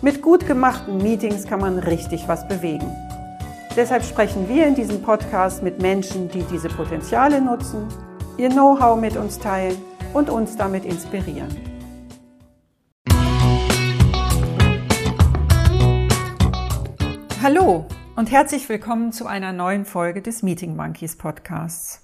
Mit gut gemachten Meetings kann man richtig was bewegen. Deshalb sprechen wir in diesem Podcast mit Menschen, die diese Potenziale nutzen, ihr Know-how mit uns teilen und uns damit inspirieren. Hallo und herzlich willkommen zu einer neuen Folge des Meeting Monkeys Podcasts.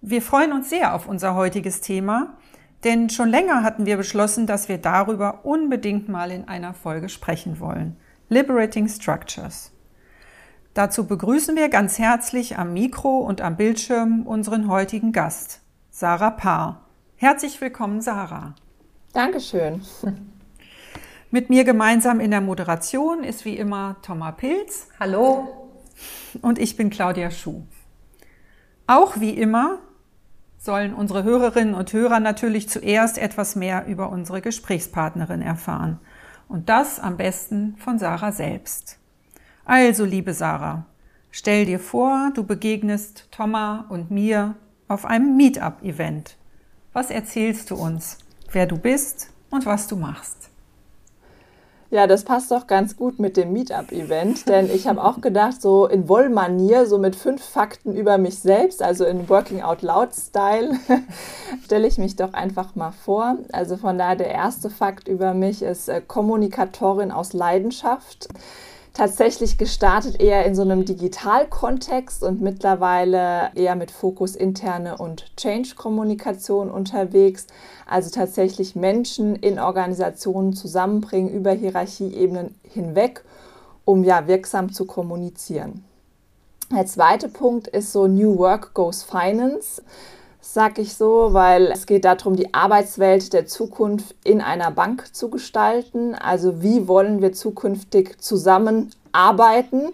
Wir freuen uns sehr auf unser heutiges Thema, denn schon länger hatten wir beschlossen, dass wir darüber unbedingt mal in einer Folge sprechen wollen. Liberating Structures. Dazu begrüßen wir ganz herzlich am Mikro und am Bildschirm unseren heutigen Gast, Sarah Paar. Herzlich willkommen, Sarah. Dankeschön. Mit mir gemeinsam in der Moderation ist wie immer Thomas Pilz. Hallo. Und ich bin Claudia Schuh. Auch wie immer sollen unsere Hörerinnen und Hörer natürlich zuerst etwas mehr über unsere Gesprächspartnerin erfahren. Und das am besten von Sarah selbst. Also, liebe Sarah, stell dir vor, du begegnest Thomas und mir auf einem Meetup-Event. Was erzählst du uns, wer du bist und was du machst? Ja, das passt doch ganz gut mit dem Meetup-Event, denn ich habe auch gedacht, so in Wollmanier, so mit fünf Fakten über mich selbst, also in Working Out Loud-Style, stelle ich mich doch einfach mal vor. Also von daher der erste Fakt über mich ist äh, Kommunikatorin aus Leidenschaft tatsächlich gestartet eher in so einem Digitalkontext und mittlerweile eher mit Fokus interne und Change-Kommunikation unterwegs. Also tatsächlich Menschen in Organisationen zusammenbringen über Hierarchieebenen hinweg, um ja wirksam zu kommunizieren. Der zweite Punkt ist so New Work Goes Finance sag ich so, weil es geht darum, die Arbeitswelt der Zukunft in einer Bank zu gestalten. Also wie wollen wir zukünftig zusammenarbeiten?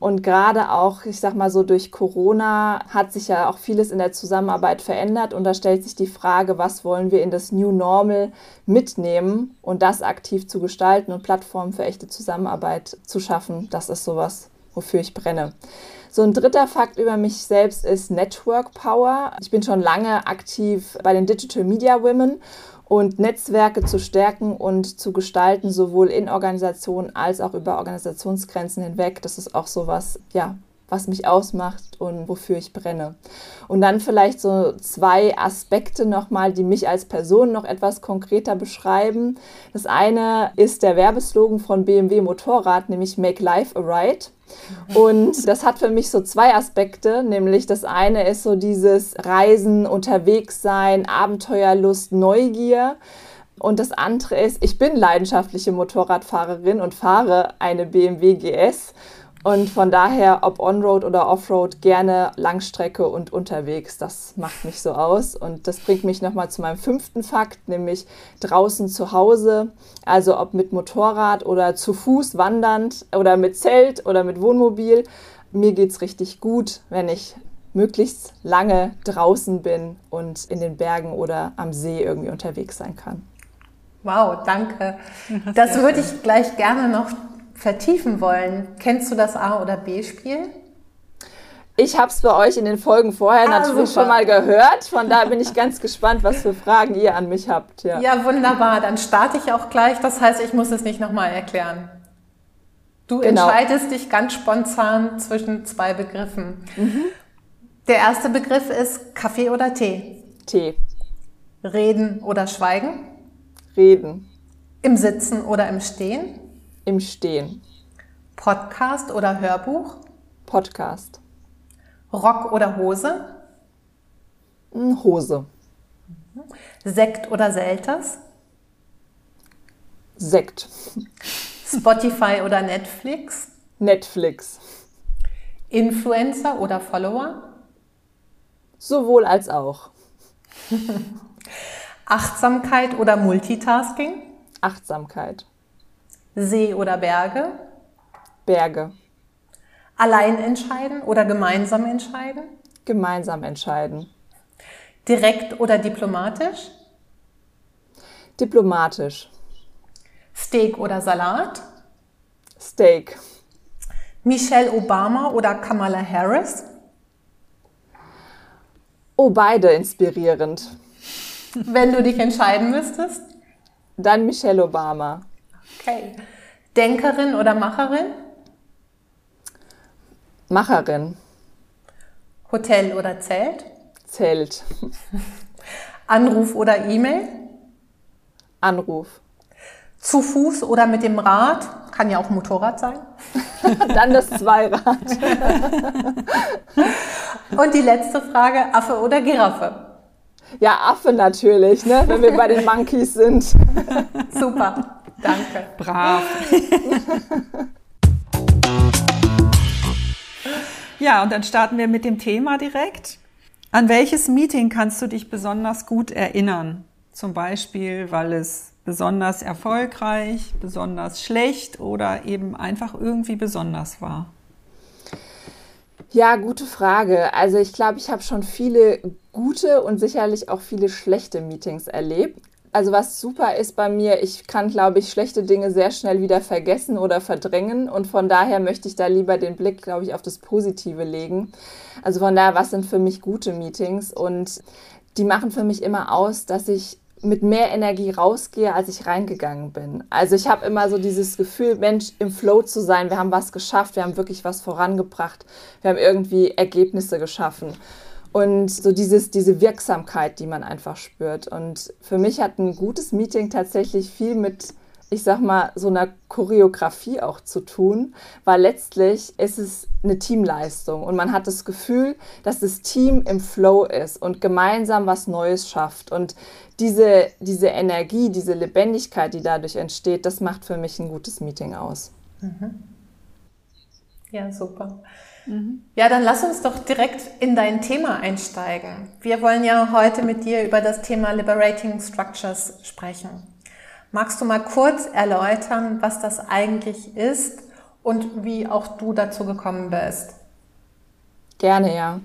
Und gerade auch, ich sag mal so, durch Corona hat sich ja auch vieles in der Zusammenarbeit verändert. Und da stellt sich die Frage, was wollen wir in das New Normal mitnehmen und das aktiv zu gestalten und Plattformen für echte Zusammenarbeit zu schaffen. Das ist sowas, wofür ich brenne. So ein dritter Fakt über mich selbst ist Network Power. Ich bin schon lange aktiv bei den Digital Media Women und Netzwerke zu stärken und zu gestalten, sowohl in Organisationen als auch über Organisationsgrenzen hinweg. Das ist auch so was, ja, was mich ausmacht und wofür ich brenne. Und dann vielleicht so zwei Aspekte nochmal, die mich als Person noch etwas konkreter beschreiben. Das eine ist der Werbeslogan von BMW Motorrad, nämlich Make Life a Ride. Und das hat für mich so zwei Aspekte, nämlich das eine ist so dieses Reisen, unterwegs sein, Abenteuerlust, Neugier. Und das andere ist, ich bin leidenschaftliche Motorradfahrerin und fahre eine BMW GS und von daher, ob On-Road oder Off-Road, gerne Langstrecke und unterwegs. Das macht mich so aus. Und das bringt mich nochmal zu meinem fünften Fakt, nämlich draußen zu Hause. Also ob mit Motorrad oder zu Fuß wandernd oder mit Zelt oder mit Wohnmobil. Mir geht es richtig gut, wenn ich möglichst lange draußen bin und in den Bergen oder am See irgendwie unterwegs sein kann. Wow, danke. Das würde ich gleich gerne noch vertiefen wollen, kennst du das A- oder B-Spiel? Ich habe es bei euch in den Folgen vorher ah, natürlich super. schon mal gehört. Von daher bin ich ganz gespannt, was für Fragen ihr an mich habt. Ja, ja wunderbar. Dann starte ich auch gleich. Das heißt, ich muss es nicht nochmal erklären. Du genau. entscheidest dich ganz spontan zwischen zwei Begriffen. Mhm. Der erste Begriff ist Kaffee oder Tee? Tee. Reden oder Schweigen? Reden. Im Sitzen oder im Stehen? Im Stehen. Podcast oder Hörbuch? Podcast. Rock oder Hose? Hm, Hose. Sekt oder Selters? Sekt. Spotify oder Netflix? Netflix. Influencer oder Follower? Sowohl als auch. Achtsamkeit oder Multitasking? Achtsamkeit. See oder Berge? Berge. Allein entscheiden oder gemeinsam entscheiden? Gemeinsam entscheiden. Direkt oder diplomatisch? Diplomatisch. Steak oder Salat? Steak. Michelle Obama oder Kamala Harris? Oh, beide inspirierend. Wenn du dich entscheiden müsstest? Dann Michelle Obama. Okay. Denkerin oder Macherin? Macherin. Hotel oder Zelt? Zelt. Anruf oder E-Mail? Anruf. Zu Fuß oder mit dem Rad? Kann ja auch Motorrad sein. Dann das Zweirad. Und die letzte Frage, Affe oder Giraffe? Ja, Affe natürlich, ne? wenn wir bei den Monkeys sind. Super, danke. Brav. ja, und dann starten wir mit dem Thema direkt. An welches Meeting kannst du dich besonders gut erinnern? Zum Beispiel, weil es besonders erfolgreich, besonders schlecht oder eben einfach irgendwie besonders war? Ja, gute Frage. Also ich glaube, ich habe schon viele gute und sicherlich auch viele schlechte Meetings erlebt. Also was super ist bei mir, ich kann, glaube ich, schlechte Dinge sehr schnell wieder vergessen oder verdrängen und von daher möchte ich da lieber den Blick, glaube ich, auf das Positive legen. Also von daher, was sind für mich gute Meetings und die machen für mich immer aus, dass ich mit mehr Energie rausgehe, als ich reingegangen bin. Also ich habe immer so dieses Gefühl, Mensch, im Flow zu sein, wir haben was geschafft, wir haben wirklich was vorangebracht, wir haben irgendwie Ergebnisse geschaffen. Und so dieses, diese Wirksamkeit, die man einfach spürt. Und für mich hat ein gutes Meeting tatsächlich viel mit ich sag mal, so einer Choreografie auch zu tun, weil letztlich ist es eine Teamleistung und man hat das Gefühl, dass das Team im Flow ist und gemeinsam was Neues schafft. Und diese, diese Energie, diese Lebendigkeit, die dadurch entsteht, das macht für mich ein gutes Meeting aus. Mhm. Ja, super. Mhm. Ja, dann lass uns doch direkt in dein Thema einsteigen. Wir wollen ja heute mit dir über das Thema Liberating Structures sprechen. Magst du mal kurz erläutern, was das eigentlich ist und wie auch du dazu gekommen bist? Gerne, ja.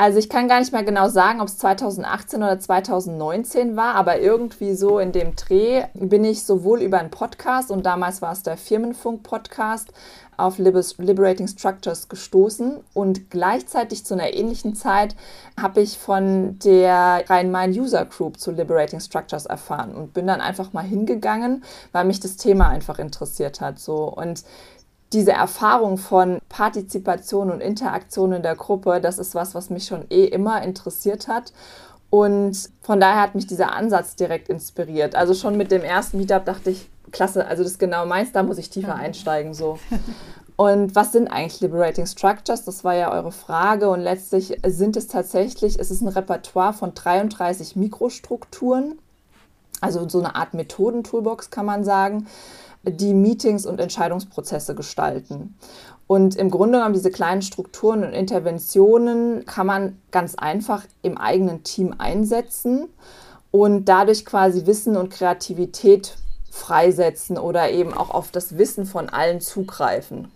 Also ich kann gar nicht mehr genau sagen, ob es 2018 oder 2019 war, aber irgendwie so in dem Dreh bin ich sowohl über einen Podcast und damals war es der Firmenfunk-Podcast auf Liberating Structures gestoßen und gleichzeitig zu einer ähnlichen Zeit habe ich von der Rhein-Main-User Group zu Liberating Structures erfahren und bin dann einfach mal hingegangen, weil mich das Thema einfach interessiert hat. So. Und diese Erfahrung von Partizipation und Interaktion in der Gruppe, das ist was, was mich schon eh immer interessiert hat. Und von daher hat mich dieser Ansatz direkt inspiriert. Also schon mit dem ersten Meetup dachte ich, klasse, also das ist genau meins, da muss ich tiefer einsteigen. So. Und was sind eigentlich Liberating Structures? Das war ja eure Frage. Und letztlich sind es tatsächlich, es ist ein Repertoire von 33 Mikrostrukturen, also so eine Art Methodentoolbox kann man sagen, die Meetings und Entscheidungsprozesse gestalten. Und im Grunde genommen diese kleinen Strukturen und Interventionen kann man ganz einfach im eigenen Team einsetzen und dadurch quasi Wissen und Kreativität freisetzen oder eben auch auf das Wissen von allen zugreifen.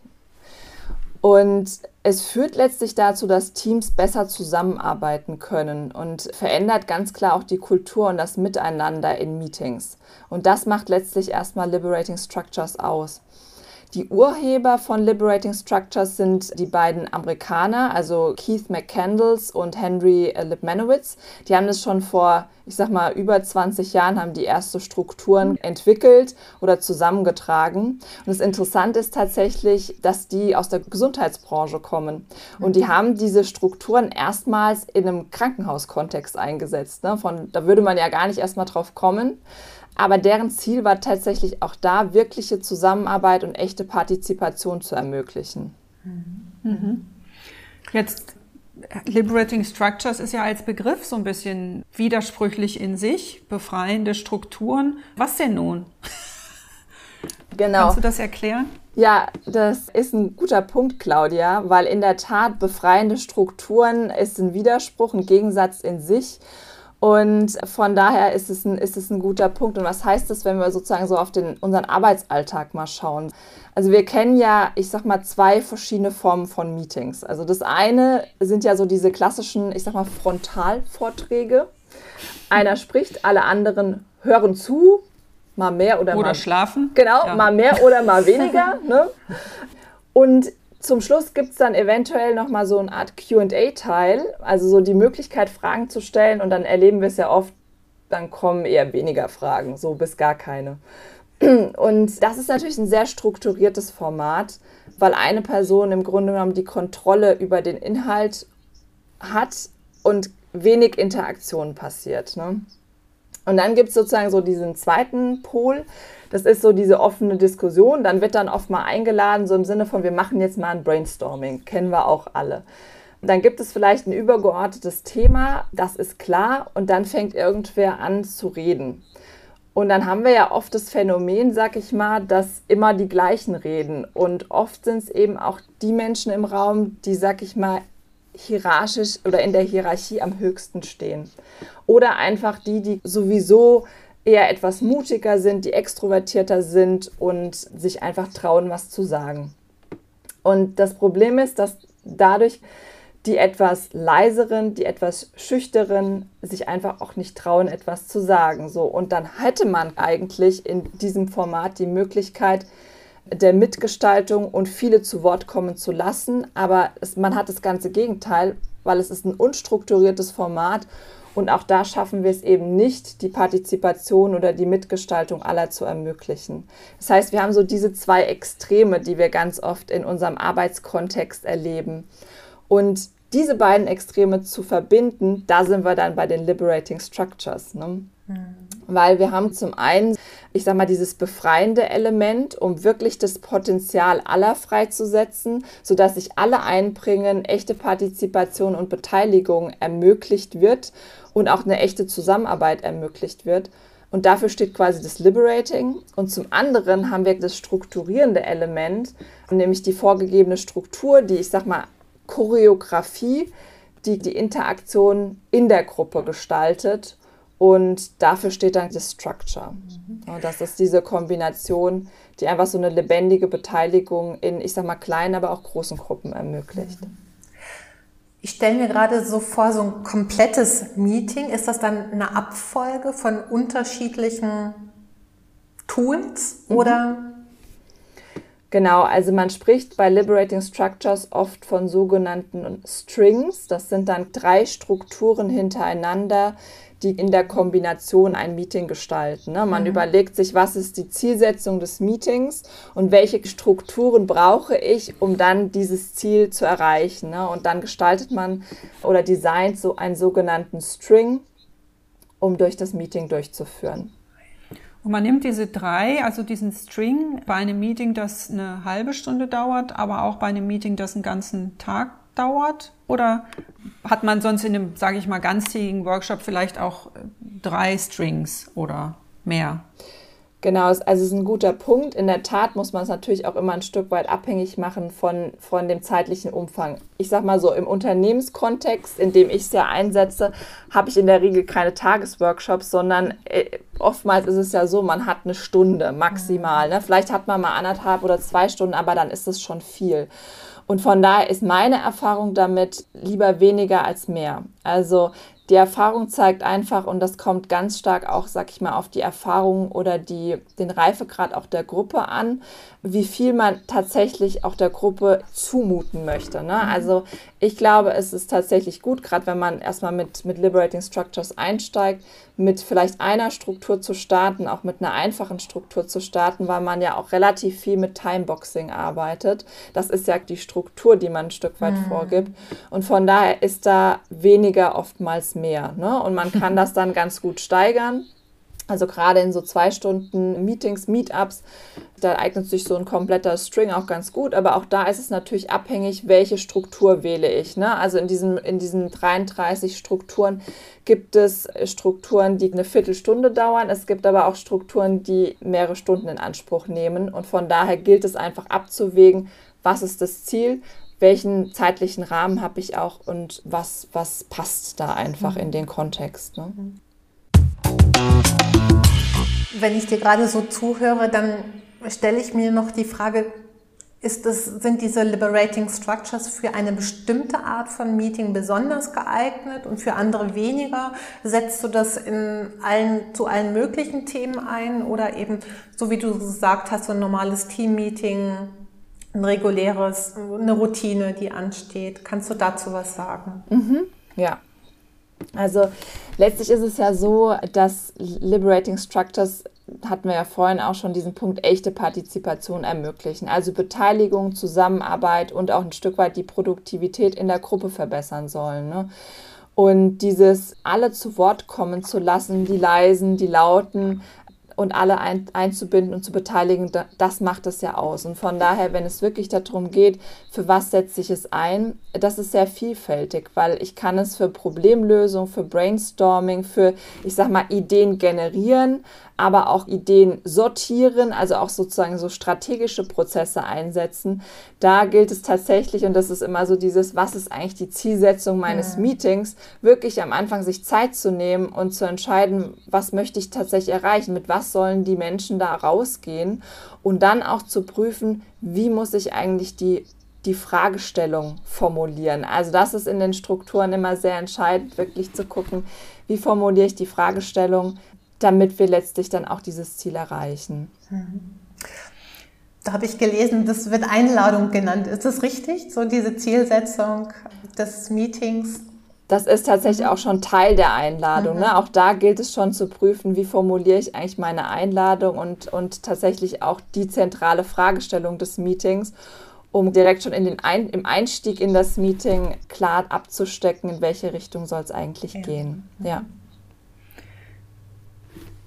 Und es führt letztlich dazu, dass Teams besser zusammenarbeiten können und verändert ganz klar auch die Kultur und das Miteinander in Meetings. Und das macht letztlich erstmal Liberating Structures aus. Die Urheber von Liberating Structures sind die beiden Amerikaner, also Keith McCandles und Henry äh, Lipmanowitz. Die haben das schon vor, ich sag mal, über 20 Jahren haben die erste Strukturen entwickelt oder zusammengetragen. Und das Interessante ist tatsächlich, dass die aus der Gesundheitsbranche kommen. Und die haben diese Strukturen erstmals in einem Krankenhauskontext eingesetzt. Ne? Von, da würde man ja gar nicht erstmal drauf kommen. Aber deren Ziel war tatsächlich auch da, wirkliche Zusammenarbeit und echte Partizipation zu ermöglichen. Mhm. Jetzt, Liberating Structures ist ja als Begriff so ein bisschen widersprüchlich in sich, befreiende Strukturen. Was denn nun? Genau. Kannst du das erklären? Ja, das ist ein guter Punkt, Claudia, weil in der Tat befreiende Strukturen ist ein Widerspruch, ein Gegensatz in sich. Und von daher ist es, ein, ist es ein guter Punkt. Und was heißt das, wenn wir sozusagen so auf den, unseren Arbeitsalltag mal schauen? Also wir kennen ja, ich sag mal, zwei verschiedene Formen von Meetings. Also das eine sind ja so diese klassischen, ich sag mal, Frontalvorträge. Einer spricht, alle anderen hören zu, mal mehr oder, oder mal schlafen. Genau, ja. mal mehr oder mal weniger. ne? Und zum Schluss gibt es dann eventuell nochmal so eine Art QA-Teil, also so die Möglichkeit, Fragen zu stellen. Und dann erleben wir es ja oft, dann kommen eher weniger Fragen, so bis gar keine. Und das ist natürlich ein sehr strukturiertes Format, weil eine Person im Grunde genommen die Kontrolle über den Inhalt hat und wenig Interaktion passiert. Ne? Und dann gibt es sozusagen so diesen zweiten Pol, das ist so diese offene Diskussion. Dann wird dann oft mal eingeladen, so im Sinne von, wir machen jetzt mal ein Brainstorming. Kennen wir auch alle. Dann gibt es vielleicht ein übergeordnetes Thema, das ist klar, und dann fängt irgendwer an zu reden. Und dann haben wir ja oft das Phänomen, sag ich mal, dass immer die gleichen reden. Und oft sind es eben auch die Menschen im Raum, die, sag ich mal, hierarchisch oder in der Hierarchie am höchsten stehen. Oder einfach die, die sowieso eher etwas mutiger sind, die extrovertierter sind und sich einfach trauen, was zu sagen. Und das Problem ist, dass dadurch die etwas leiseren, die etwas schüchteren sich einfach auch nicht trauen, etwas zu sagen. So und dann hätte man eigentlich in diesem Format die Möglichkeit der Mitgestaltung und viele zu Wort kommen zu lassen, aber es, man hat das ganze Gegenteil, weil es ist ein unstrukturiertes Format und auch da schaffen wir es eben nicht, die Partizipation oder die Mitgestaltung aller zu ermöglichen. Das heißt, wir haben so diese zwei Extreme, die wir ganz oft in unserem Arbeitskontext erleben. Und diese beiden Extreme zu verbinden, da sind wir dann bei den Liberating Structures. Ne? Mhm. Weil wir haben zum einen, ich sage mal, dieses befreiende Element, um wirklich das Potenzial aller freizusetzen, sodass sich alle einbringen, echte Partizipation und Beteiligung ermöglicht wird und auch eine echte Zusammenarbeit ermöglicht wird. Und dafür steht quasi das Liberating. Und zum anderen haben wir das strukturierende Element, nämlich die vorgegebene Struktur, die ich sag mal Choreografie, die die Interaktion in der Gruppe gestaltet. Und dafür steht dann das Structure. Und das ist diese Kombination, die einfach so eine lebendige Beteiligung in, ich sag mal, kleinen, aber auch großen Gruppen ermöglicht. Mhm. Ich stelle mir gerade so vor, so ein komplettes Meeting, ist das dann eine Abfolge von unterschiedlichen Tools mhm. oder? Genau, also man spricht bei Liberating Structures oft von sogenannten Strings. Das sind dann drei Strukturen hintereinander, die in der Kombination ein Meeting gestalten. Ne? Man mhm. überlegt sich, was ist die Zielsetzung des Meetings und welche Strukturen brauche ich, um dann dieses Ziel zu erreichen. Ne? Und dann gestaltet man oder designt so einen sogenannten String, um durch das Meeting durchzuführen. Und man nimmt diese drei, also diesen String, bei einem Meeting, das eine halbe Stunde dauert, aber auch bei einem Meeting, das einen ganzen Tag dauert? Oder hat man sonst in einem, sage ich mal, ganztägigen Workshop vielleicht auch äh, drei Strings oder mehr? Genau, also es ist ein guter Punkt. In der Tat muss man es natürlich auch immer ein Stück weit abhängig machen von, von dem zeitlichen Umfang. Ich sage mal so, im Unternehmenskontext, in dem ich es ja einsetze, habe ich in der Regel keine Tagesworkshops, sondern äh, oftmals ist es ja so, man hat eine Stunde maximal. Ne? Vielleicht hat man mal anderthalb oder zwei Stunden, aber dann ist es schon viel. Und von daher ist meine Erfahrung damit lieber weniger als mehr. Also die Erfahrung zeigt einfach, und das kommt ganz stark auch, sag ich mal, auf die Erfahrung oder die, den Reifegrad auch der Gruppe an, wie viel man tatsächlich auch der Gruppe zumuten möchte. Ne? Mhm. Also ich glaube, es ist tatsächlich gut, gerade wenn man erstmal mit, mit Liberating Structures einsteigt, mit vielleicht einer Struktur zu starten, auch mit einer einfachen Struktur zu starten, weil man ja auch relativ viel mit Timeboxing arbeitet. Das ist ja die Struktur, die man ein Stück weit mhm. vorgibt. Und von daher ist da weniger oftmals mehr. Ne? Und man kann das dann ganz gut steigern. Also gerade in so zwei Stunden Meetings, Meetups, da eignet sich so ein kompletter String auch ganz gut, aber auch da ist es natürlich abhängig, welche Struktur wähle ich. Ne? Also in, diesem, in diesen 33 Strukturen gibt es Strukturen, die eine Viertelstunde dauern. Es gibt aber auch Strukturen, die mehrere Stunden in Anspruch nehmen. Und von daher gilt es einfach abzuwägen, was ist das Ziel, welchen zeitlichen Rahmen habe ich auch und was, was passt da einfach in den Kontext. Ne? Wenn ich dir gerade so zuhöre, dann stelle ich mir noch die Frage, ist das, sind diese Liberating Structures für eine bestimmte Art von Meeting besonders geeignet und für andere weniger? Setzt du das in allen, zu allen möglichen Themen ein oder eben, so wie du gesagt hast, so ein normales Team-Meeting, ein reguläres, eine Routine, die ansteht? Kannst du dazu was sagen? Mhm. Ja. Also letztlich ist es ja so, dass Liberating Structures hatten wir ja vorhin auch schon diesen Punkt echte Partizipation ermöglichen. Also Beteiligung, Zusammenarbeit und auch ein Stück weit die Produktivität in der Gruppe verbessern sollen. Ne? Und dieses alle zu Wort kommen zu lassen, die leisen, die lauten, und alle ein, einzubinden und zu beteiligen, das macht es ja aus. Und von daher, wenn es wirklich darum geht, für was setze ich es ein, das ist sehr vielfältig, weil ich kann es für Problemlösung, für Brainstorming, für, ich sag mal, Ideen generieren, aber auch Ideen sortieren, also auch sozusagen so strategische Prozesse einsetzen. Da gilt es tatsächlich, und das ist immer so dieses, was ist eigentlich die Zielsetzung meines ja. Meetings, wirklich am Anfang sich Zeit zu nehmen und zu entscheiden, was möchte ich tatsächlich erreichen, mit was sollen die Menschen da rausgehen und dann auch zu prüfen, wie muss ich eigentlich die die Fragestellung formulieren. Also das ist in den Strukturen immer sehr entscheidend, wirklich zu gucken, wie formuliere ich die Fragestellung, damit wir letztlich dann auch dieses Ziel erreichen. Da habe ich gelesen, das wird Einladung genannt. Ist das richtig? So diese Zielsetzung des Meetings? Das ist tatsächlich auch schon Teil der Einladung. Ne? Mhm. Ne? Auch da gilt es schon zu prüfen, wie formuliere ich eigentlich meine Einladung und, und tatsächlich auch die zentrale Fragestellung des Meetings, um direkt schon in den Ein im Einstieg in das Meeting klar abzustecken, in welche Richtung soll es eigentlich ja. gehen. Ja.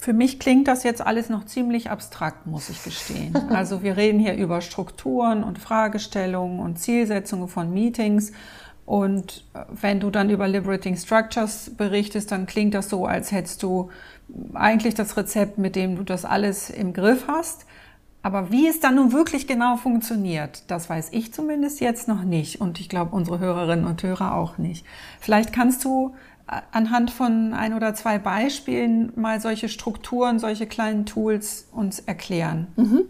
Für mich klingt das jetzt alles noch ziemlich abstrakt, muss ich gestehen. Also wir reden hier über Strukturen und Fragestellungen und Zielsetzungen von Meetings. Und äh, wenn du dann über Liberating Structures berichtest, dann klingt das so, als hättest du eigentlich das Rezept, mit dem du das alles im Griff hast. Aber wie es dann nun wirklich genau funktioniert, das weiß ich zumindest jetzt noch nicht. Und ich glaube, unsere Hörerinnen und Hörer auch nicht. Vielleicht kannst du anhand von ein oder zwei Beispielen mal solche Strukturen, solche kleinen Tools uns erklären? Mhm.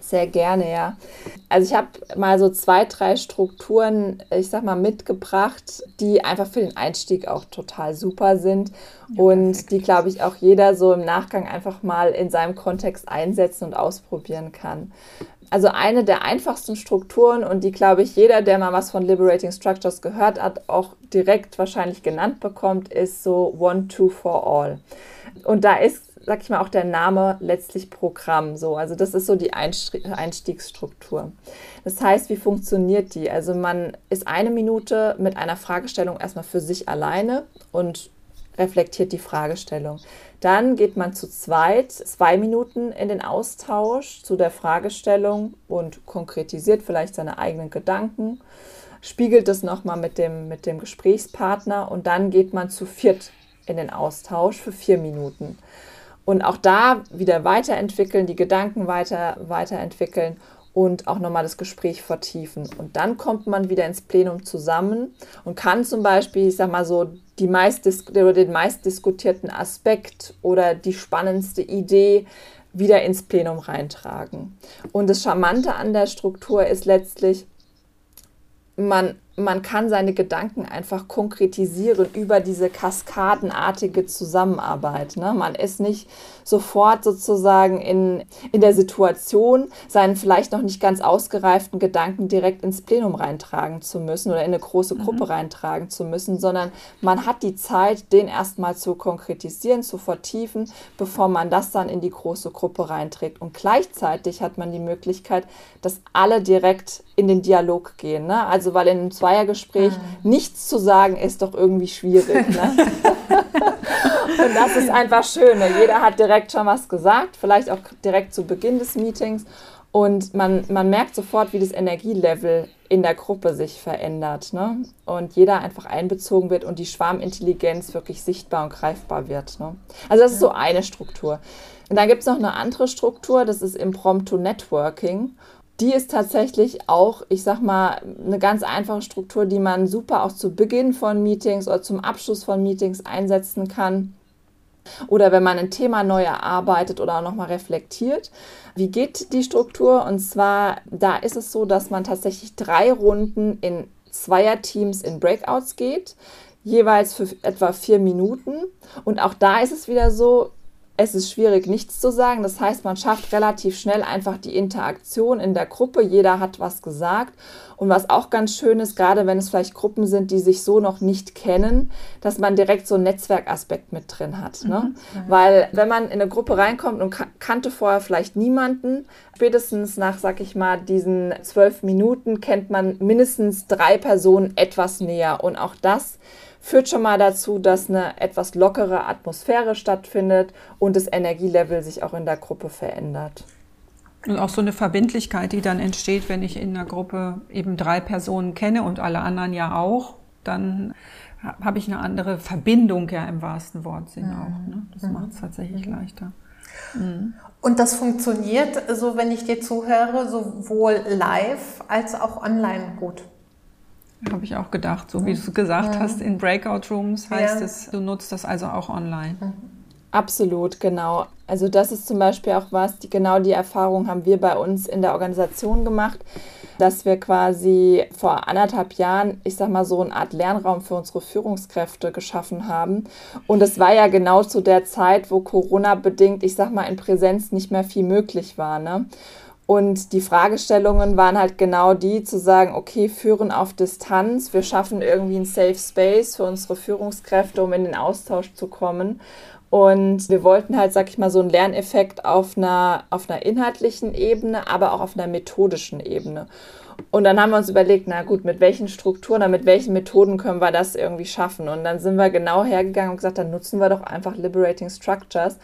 Sehr gerne, ja. Also ich habe mal so zwei, drei Strukturen, ich sag mal, mitgebracht, die einfach für den Einstieg auch total super sind ja, und perfekt. die, glaube ich, auch jeder so im Nachgang einfach mal in seinem Kontext einsetzen und ausprobieren kann also eine der einfachsten Strukturen und die, glaube ich, jeder, der mal was von Liberating Structures gehört hat, auch direkt wahrscheinlich genannt bekommt, ist so One, Two, For All. Und da ist, sag ich mal, auch der Name letztlich Programm so. Also das ist so die Einstiegsstruktur. Das heißt, wie funktioniert die? Also man ist eine Minute mit einer Fragestellung erstmal für sich alleine und reflektiert die Fragestellung. Dann geht man zu zweit zwei Minuten in den Austausch zu der Fragestellung und konkretisiert vielleicht seine eigenen Gedanken, spiegelt es nochmal mit dem, mit dem Gesprächspartner und dann geht man zu viert in den Austausch für vier Minuten. Und auch da wieder weiterentwickeln, die Gedanken weiter, weiterentwickeln und auch nochmal das Gespräch vertiefen. Und dann kommt man wieder ins Plenum zusammen und kann zum Beispiel, ich sag mal so, die meist oder den meist diskutierten Aspekt oder die spannendste Idee wieder ins Plenum reintragen. Und das Charmante an der Struktur ist letztlich, man man kann seine Gedanken einfach konkretisieren über diese kaskadenartige Zusammenarbeit. Ne? Man ist nicht sofort sozusagen in, in der Situation, seinen vielleicht noch nicht ganz ausgereiften Gedanken direkt ins Plenum reintragen zu müssen oder in eine große mhm. Gruppe mhm. reintragen zu müssen, sondern man hat die Zeit, den erstmal zu konkretisieren, zu vertiefen, bevor man das dann in die große Gruppe reinträgt. Und gleichzeitig hat man die Möglichkeit, dass alle direkt in den Dialog gehen. Ne? Also weil in einem Zweiergespräch mhm. nichts zu sagen ist doch irgendwie schwierig. Ne? und das ist einfach schön. Ne? Jeder hat direkt schon was gesagt, vielleicht auch direkt zu Beginn des Meetings. Und man, man merkt sofort, wie das Energielevel in der Gruppe sich verändert. Ne? Und jeder einfach einbezogen wird und die Schwarmintelligenz wirklich sichtbar und greifbar wird. Ne? Also das ist so eine Struktur. Und dann gibt es noch eine andere Struktur, das ist Impromptu Networking. Die ist tatsächlich auch, ich sag mal, eine ganz einfache Struktur, die man super auch zu Beginn von Meetings oder zum Abschluss von Meetings einsetzen kann. Oder wenn man ein Thema neu erarbeitet oder auch nochmal reflektiert. Wie geht die Struktur? Und zwar, da ist es so, dass man tatsächlich drei Runden in Zweierteams in Breakouts geht, jeweils für etwa vier Minuten. Und auch da ist es wieder so, es ist schwierig, nichts zu sagen. Das heißt, man schafft relativ schnell einfach die Interaktion in der Gruppe. Jeder hat was gesagt. Und was auch ganz schön ist, gerade wenn es vielleicht Gruppen sind, die sich so noch nicht kennen, dass man direkt so einen Netzwerkaspekt mit drin hat. Ne? Mhm. Weil wenn man in eine Gruppe reinkommt und kannte vorher vielleicht niemanden, spätestens nach, sag ich mal, diesen zwölf Minuten kennt man mindestens drei Personen etwas näher. Und auch das führt schon mal dazu, dass eine etwas lockere Atmosphäre stattfindet und das Energielevel sich auch in der Gruppe verändert. Und auch so eine Verbindlichkeit, die dann entsteht, wenn ich in einer Gruppe eben drei Personen kenne und alle anderen ja auch, dann habe ich eine andere Verbindung ja im wahrsten Wortsinn mhm. auch. Ne? Das mhm. macht es tatsächlich mhm. leichter. Mhm. Und das funktioniert, so wenn ich dir zuhöre, sowohl live als auch online gut. Habe ich auch gedacht, so wie du es gesagt ja. hast, in Breakout Rooms heißt ja. es, du nutzt das also auch online. Absolut, genau. Also das ist zum Beispiel auch was, die, genau die Erfahrung haben wir bei uns in der Organisation gemacht, dass wir quasi vor anderthalb Jahren, ich sag mal so eine Art Lernraum für unsere Führungskräfte geschaffen haben. Und es war ja genau zu der Zeit, wo Corona bedingt, ich sag mal in Präsenz nicht mehr viel möglich war. Ne? Und die Fragestellungen waren halt genau die, zu sagen, okay, führen auf Distanz, wir schaffen irgendwie einen Safe Space für unsere Führungskräfte, um in den Austausch zu kommen. Und wir wollten halt, sag ich mal, so einen Lerneffekt auf einer, auf einer inhaltlichen Ebene, aber auch auf einer methodischen Ebene. Und dann haben wir uns überlegt, na gut, mit welchen Strukturen oder mit welchen Methoden können wir das irgendwie schaffen? Und dann sind wir genau hergegangen und gesagt, dann nutzen wir doch einfach Liberating Structures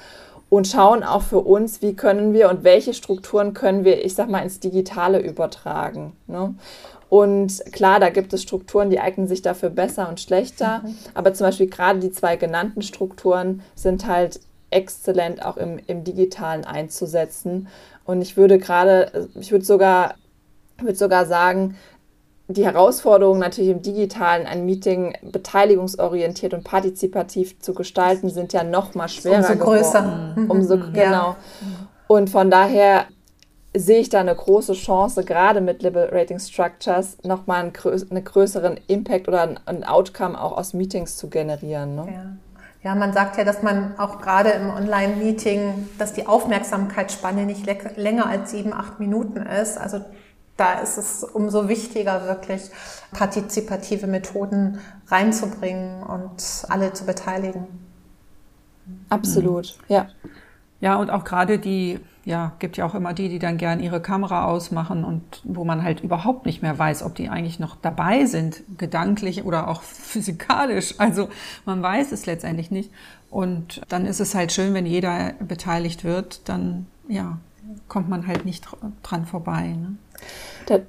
und schauen auch für uns, wie können wir und welche Strukturen können wir, ich sag mal, ins Digitale übertragen. Ne? Und klar, da gibt es Strukturen, die eignen sich dafür besser und schlechter. Mhm. Aber zum Beispiel gerade die zwei genannten Strukturen sind halt exzellent auch im, im Digitalen einzusetzen. Und ich würde gerade, ich würde sogar, würde sogar sagen, die Herausforderung natürlich im digitalen ein Meeting beteiligungsorientiert und partizipativ zu gestalten, sind ja noch mal schwerer Umso größer. Mhm. Umso, mhm. genau. Und von daher sehe ich da eine große Chance, gerade mit Liberating Structures nochmal einen, einen größeren Impact oder ein Outcome auch aus Meetings zu generieren. Ne? Ja. Ja, man sagt ja, dass man auch gerade im Online-Meeting, dass die Aufmerksamkeitsspanne nicht länger als sieben, acht Minuten ist. Also da ist es umso wichtiger, wirklich partizipative Methoden reinzubringen und alle zu beteiligen. Absolut, mhm. ja. Ja, und auch gerade die, ja, gibt ja auch immer die, die dann gern ihre Kamera ausmachen und wo man halt überhaupt nicht mehr weiß, ob die eigentlich noch dabei sind, gedanklich oder auch physikalisch. Also man weiß es letztendlich nicht. Und dann ist es halt schön, wenn jeder beteiligt wird, dann, ja, kommt man halt nicht dran vorbei. Ne? Da,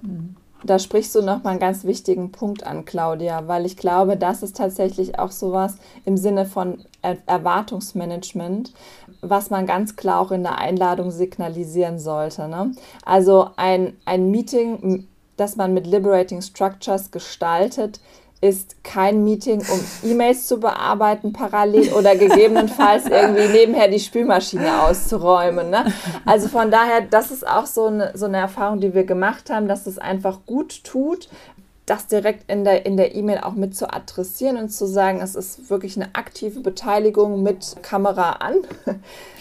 da sprichst du nochmal einen ganz wichtigen Punkt an, Claudia, weil ich glaube, das ist tatsächlich auch sowas im Sinne von er Erwartungsmanagement, was man ganz klar auch in der Einladung signalisieren sollte. Ne? Also ein, ein Meeting, das man mit Liberating Structures gestaltet, ist kein Meeting, um E-Mails zu bearbeiten parallel oder gegebenenfalls irgendwie nebenher die Spülmaschine auszuräumen. Ne? Also von daher, das ist auch so eine, so eine Erfahrung, die wir gemacht haben, dass es einfach gut tut, das direkt in der in der E-Mail auch mit zu adressieren und zu sagen, es ist wirklich eine aktive Beteiligung mit Kamera an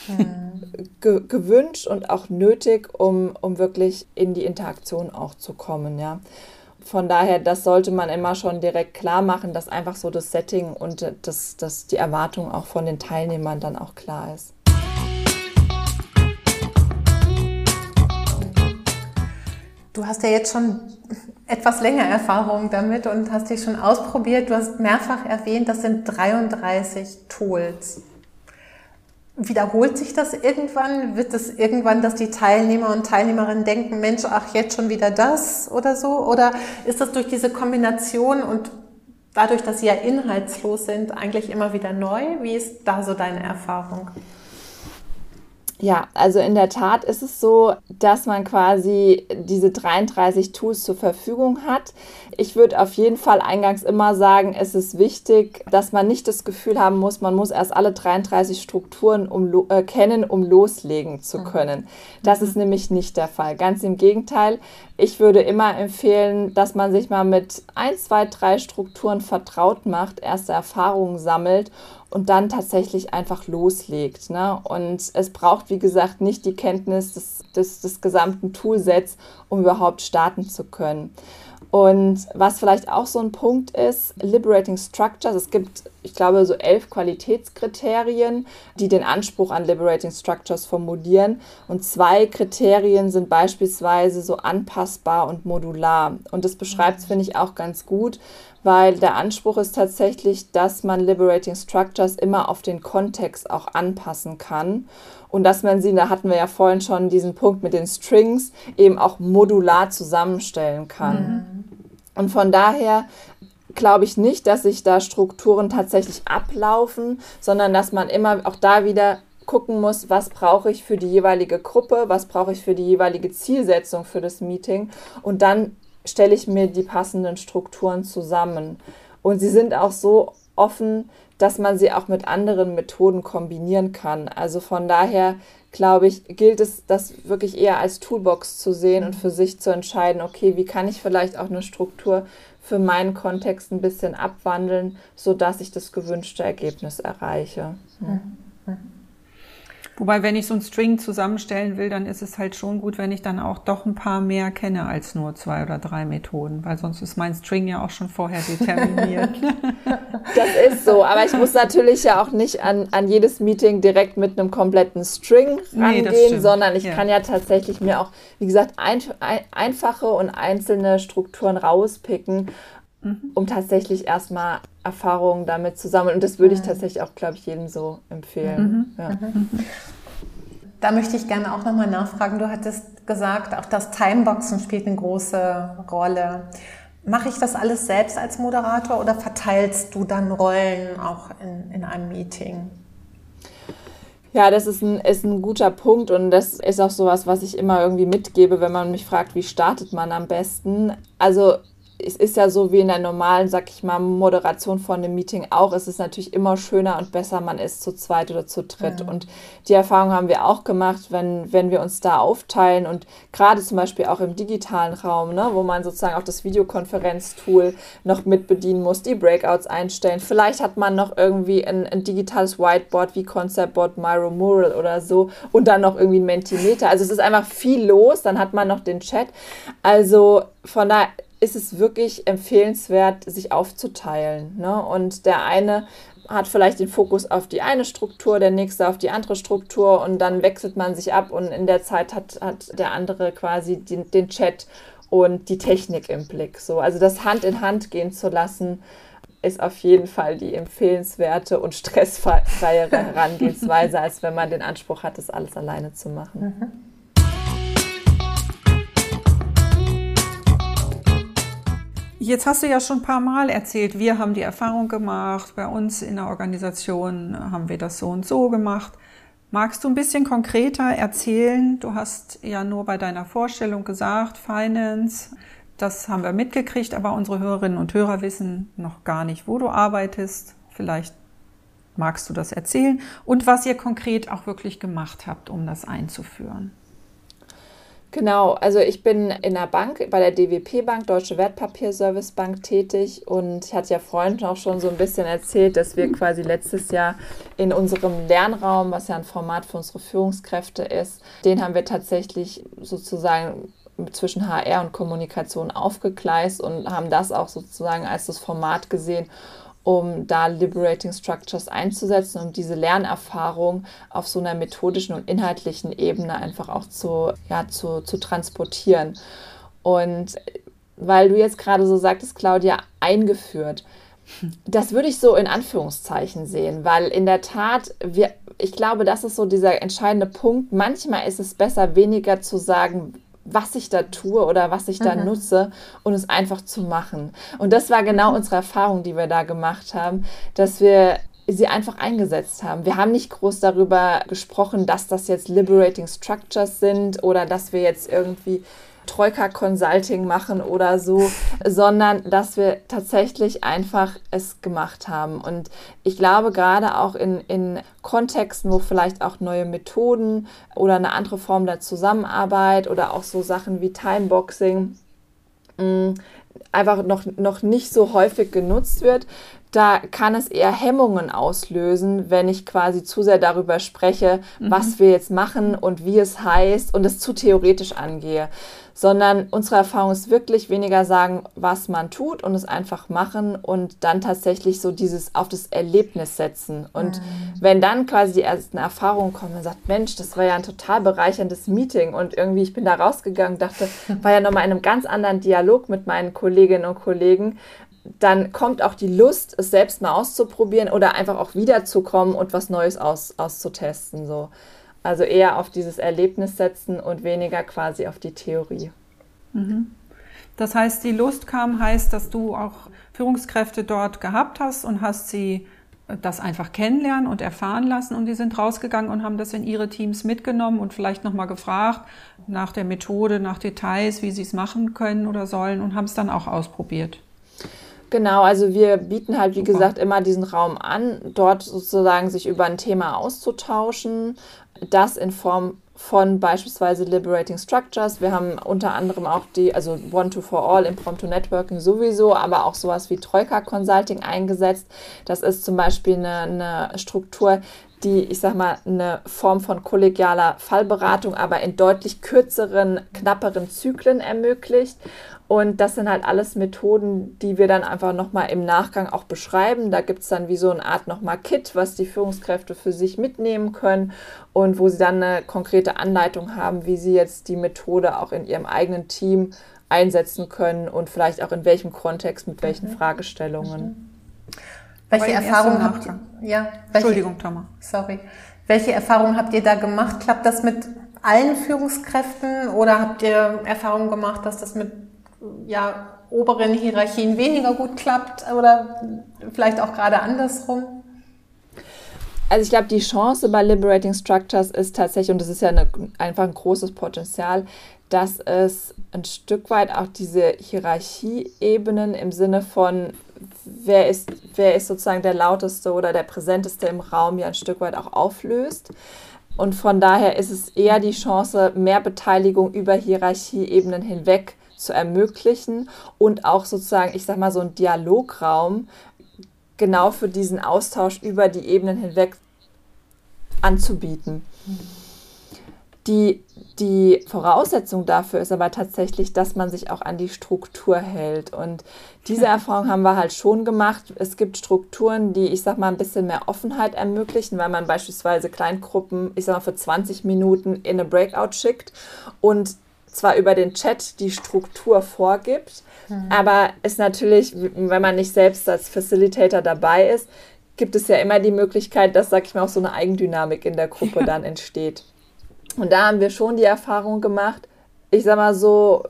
mhm. ge gewünscht und auch nötig, um, um wirklich in die Interaktion auch zu kommen, ja von daher, das sollte man immer schon direkt klar machen, dass einfach so das Setting und das, das die Erwartung auch von den Teilnehmern dann auch klar ist. Du hast ja jetzt schon etwas länger Erfahrung damit und hast dich schon ausprobiert. Du hast mehrfach erwähnt, das sind 33 Tools. Wiederholt sich das irgendwann? Wird es irgendwann, dass die Teilnehmer und Teilnehmerinnen denken, Mensch, ach, jetzt schon wieder das oder so? Oder ist das durch diese Kombination und dadurch, dass sie ja inhaltslos sind, eigentlich immer wieder neu? Wie ist da so deine Erfahrung? Ja, also in der Tat ist es so, dass man quasi diese 33 Tools zur Verfügung hat. Ich würde auf jeden Fall eingangs immer sagen, es ist wichtig, dass man nicht das Gefühl haben muss, man muss erst alle 33 Strukturen um, äh, kennen, um loslegen zu mhm. können. Das ist nämlich nicht der Fall. Ganz im Gegenteil. Ich würde immer empfehlen, dass man sich mal mit ein, zwei, drei Strukturen vertraut macht, erste Erfahrungen sammelt und dann tatsächlich einfach loslegt. Ne? Und es braucht, wie gesagt, nicht die Kenntnis des, des, des gesamten Toolsets, um überhaupt starten zu können. Und was vielleicht auch so ein Punkt ist, Liberating Structures. Es gibt, ich glaube, so elf Qualitätskriterien, die den Anspruch an Liberating Structures formulieren. Und zwei Kriterien sind beispielsweise so anpassbar und modular. Und das beschreibt es, finde ich, auch ganz gut, weil der Anspruch ist tatsächlich, dass man Liberating Structures immer auf den Kontext auch anpassen kann und dass man sie, da hatten wir ja vorhin schon diesen Punkt mit den Strings, eben auch modular zusammenstellen kann. Mhm. Und von daher glaube ich nicht, dass sich da Strukturen tatsächlich ablaufen, sondern dass man immer auch da wieder gucken muss, was brauche ich für die jeweilige Gruppe, was brauche ich für die jeweilige Zielsetzung für das Meeting und dann stelle ich mir die passenden Strukturen zusammen. Und sie sind auch so offen, dass man sie auch mit anderen Methoden kombinieren kann. Also von daher glaube ich, gilt es, das wirklich eher als Toolbox zu sehen und für sich zu entscheiden, okay, wie kann ich vielleicht auch eine Struktur für meinen Kontext ein bisschen abwandeln, sodass ich das gewünschte Ergebnis erreiche. Mhm. Mhm. Wobei, wenn ich so einen String zusammenstellen will, dann ist es halt schon gut, wenn ich dann auch doch ein paar mehr kenne als nur zwei oder drei Methoden, weil sonst ist mein String ja auch schon vorher determiniert. das ist so, aber ich muss natürlich ja auch nicht an, an jedes Meeting direkt mit einem kompletten String rangehen, nee, sondern ich ja. kann ja tatsächlich mir auch, wie gesagt, ein, ein, einfache und einzelne Strukturen rauspicken mhm. um tatsächlich erstmal Erfahrungen damit zu sammeln. Und das würde ich tatsächlich auch, glaube ich, jedem so empfehlen. Mhm. Ja. Mhm. Da möchte ich gerne auch nochmal nachfragen. Du hattest gesagt, auch das Timeboxen spielt eine große Rolle. Mache ich das alles selbst als Moderator oder verteilst du dann Rollen auch in, in einem Meeting? Ja, das ist ein, ist ein guter Punkt und das ist auch sowas, was ich immer irgendwie mitgebe, wenn man mich fragt, wie startet man am besten. Also es ist ja so wie in der normalen, sag ich mal, Moderation von einem Meeting auch. Es ist natürlich immer schöner und besser, man ist zu zweit oder zu dritt. Ja. Und die Erfahrung haben wir auch gemacht, wenn, wenn wir uns da aufteilen und gerade zum Beispiel auch im digitalen Raum, ne, wo man sozusagen auch das Videokonferenztool noch mit bedienen muss, die Breakouts einstellen. Vielleicht hat man noch irgendwie ein, ein digitales Whiteboard wie Conceptboard, Myro Mural oder so und dann noch irgendwie ein Mentimeter. Also es ist einfach viel los, dann hat man noch den Chat. Also von daher ist es wirklich empfehlenswert, sich aufzuteilen. Ne? Und der eine hat vielleicht den Fokus auf die eine Struktur, der nächste auf die andere Struktur und dann wechselt man sich ab und in der Zeit hat, hat der andere quasi den, den Chat und die Technik im Blick. So, also das Hand in Hand gehen zu lassen, ist auf jeden Fall die empfehlenswerte und stressfreiere Herangehensweise, als wenn man den Anspruch hat, das alles alleine zu machen. Mhm. Jetzt hast du ja schon ein paar Mal erzählt, wir haben die Erfahrung gemacht, bei uns in der Organisation haben wir das so und so gemacht. Magst du ein bisschen konkreter erzählen? Du hast ja nur bei deiner Vorstellung gesagt, Finance, das haben wir mitgekriegt, aber unsere Hörerinnen und Hörer wissen noch gar nicht, wo du arbeitest. Vielleicht magst du das erzählen und was ihr konkret auch wirklich gemacht habt, um das einzuführen. Genau, also ich bin in der Bank, bei der DWP Bank, Deutsche Wertpapierservice Bank tätig und ich hatte ja vorhin auch schon so ein bisschen erzählt, dass wir quasi letztes Jahr in unserem Lernraum, was ja ein Format für unsere Führungskräfte ist, den haben wir tatsächlich sozusagen zwischen HR und Kommunikation aufgegleist und haben das auch sozusagen als das Format gesehen, um da Liberating Structures einzusetzen, um diese Lernerfahrung auf so einer methodischen und inhaltlichen Ebene einfach auch zu, ja, zu, zu transportieren. Und weil du jetzt gerade so sagtest, Claudia, eingeführt. Das würde ich so in Anführungszeichen sehen, weil in der Tat, wir, ich glaube, das ist so dieser entscheidende Punkt. Manchmal ist es besser, weniger zu sagen, was ich da tue oder was ich da mhm. nutze und es einfach zu machen. Und das war genau unsere Erfahrung, die wir da gemacht haben, dass wir sie einfach eingesetzt haben. Wir haben nicht groß darüber gesprochen, dass das jetzt Liberating Structures sind oder dass wir jetzt irgendwie Troika Consulting machen oder so, sondern dass wir tatsächlich einfach es gemacht haben. Und ich glaube, gerade auch in, in Kontexten, wo vielleicht auch neue Methoden oder eine andere Form der Zusammenarbeit oder auch so Sachen wie Timeboxing mh, mm, einfach noch, noch nicht so häufig genutzt wird, da kann es eher Hemmungen auslösen, wenn ich quasi zu sehr darüber spreche, mhm. was wir jetzt machen und wie es heißt und es zu theoretisch angehe sondern unsere Erfahrung ist wirklich weniger sagen, was man tut und es einfach machen und dann tatsächlich so dieses auf das Erlebnis setzen. Und mhm. wenn dann quasi die ersten Erfahrungen kommen und sagt, Mensch, das war ja ein total bereicherndes Meeting und irgendwie ich bin da rausgegangen, dachte, war ja nochmal in einem ganz anderen Dialog mit meinen Kolleginnen und Kollegen, dann kommt auch die Lust, es selbst mal auszuprobieren oder einfach auch wiederzukommen und was Neues aus, auszutesten. So. Also eher auf dieses Erlebnis setzen und weniger quasi auf die Theorie. Mhm. Das heißt, die Lust kam, heißt, dass du auch Führungskräfte dort gehabt hast und hast sie äh, das einfach kennenlernen und erfahren lassen und die sind rausgegangen und haben das in ihre Teams mitgenommen und vielleicht nochmal gefragt nach der Methode, nach Details, wie sie es machen können oder sollen und haben es dann auch ausprobiert. Genau, also wir bieten halt, wie Super. gesagt, immer diesen Raum an, dort sozusagen sich über ein Thema auszutauschen, das in Form von beispielsweise Liberating Structures. Wir haben unter anderem auch die, also One to For All, Impromptu Networking sowieso, aber auch sowas wie Troika Consulting eingesetzt. Das ist zum Beispiel eine, eine Struktur, die, ich sag mal, eine Form von kollegialer Fallberatung, aber in deutlich kürzeren, knapperen Zyklen ermöglicht. Und das sind halt alles Methoden, die wir dann einfach nochmal im Nachgang auch beschreiben. Da gibt es dann wie so eine Art nochmal Kit, was die Führungskräfte für sich mitnehmen können und wo sie dann eine konkrete Anleitung haben, wie sie jetzt die Methode auch in ihrem eigenen Team einsetzen können und vielleicht auch in welchem Kontext, mit welchen mhm. Fragestellungen. Welche Erfahrungen habt ihr? Ja, welche, Entschuldigung, Thomas. Sorry. Welche Erfahrungen habt ihr da gemacht? Klappt das mit allen Führungskräften oder habt ihr Erfahrungen gemacht, dass das mit ja, oberen Hierarchien weniger gut klappt oder vielleicht auch gerade andersrum? Also ich glaube, die Chance bei Liberating Structures ist tatsächlich, und das ist ja eine, einfach ein großes Potenzial, dass es ein Stück weit auch diese Hierarchieebenen im Sinne von, wer ist, wer ist sozusagen der lauteste oder der präsenteste im Raum ja ein Stück weit auch auflöst. Und von daher ist es eher die Chance, mehr Beteiligung über Hierarchieebenen hinweg zu ermöglichen und auch sozusagen, ich sag mal, so ein Dialograum genau für diesen Austausch über die Ebenen hinweg anzubieten. Die, die Voraussetzung dafür ist aber tatsächlich, dass man sich auch an die Struktur hält. Und diese Erfahrung haben wir halt schon gemacht. Es gibt Strukturen, die, ich sag mal, ein bisschen mehr Offenheit ermöglichen, weil man beispielsweise Kleingruppen, ich sag mal, für 20 Minuten in eine Breakout schickt und zwar über den Chat die Struktur vorgibt, mhm. aber ist natürlich, wenn man nicht selbst als Facilitator dabei ist, gibt es ja immer die Möglichkeit, dass, sag ich mal, auch so eine Eigendynamik in der Gruppe dann entsteht. Und da haben wir schon die Erfahrung gemacht, ich sag mal so,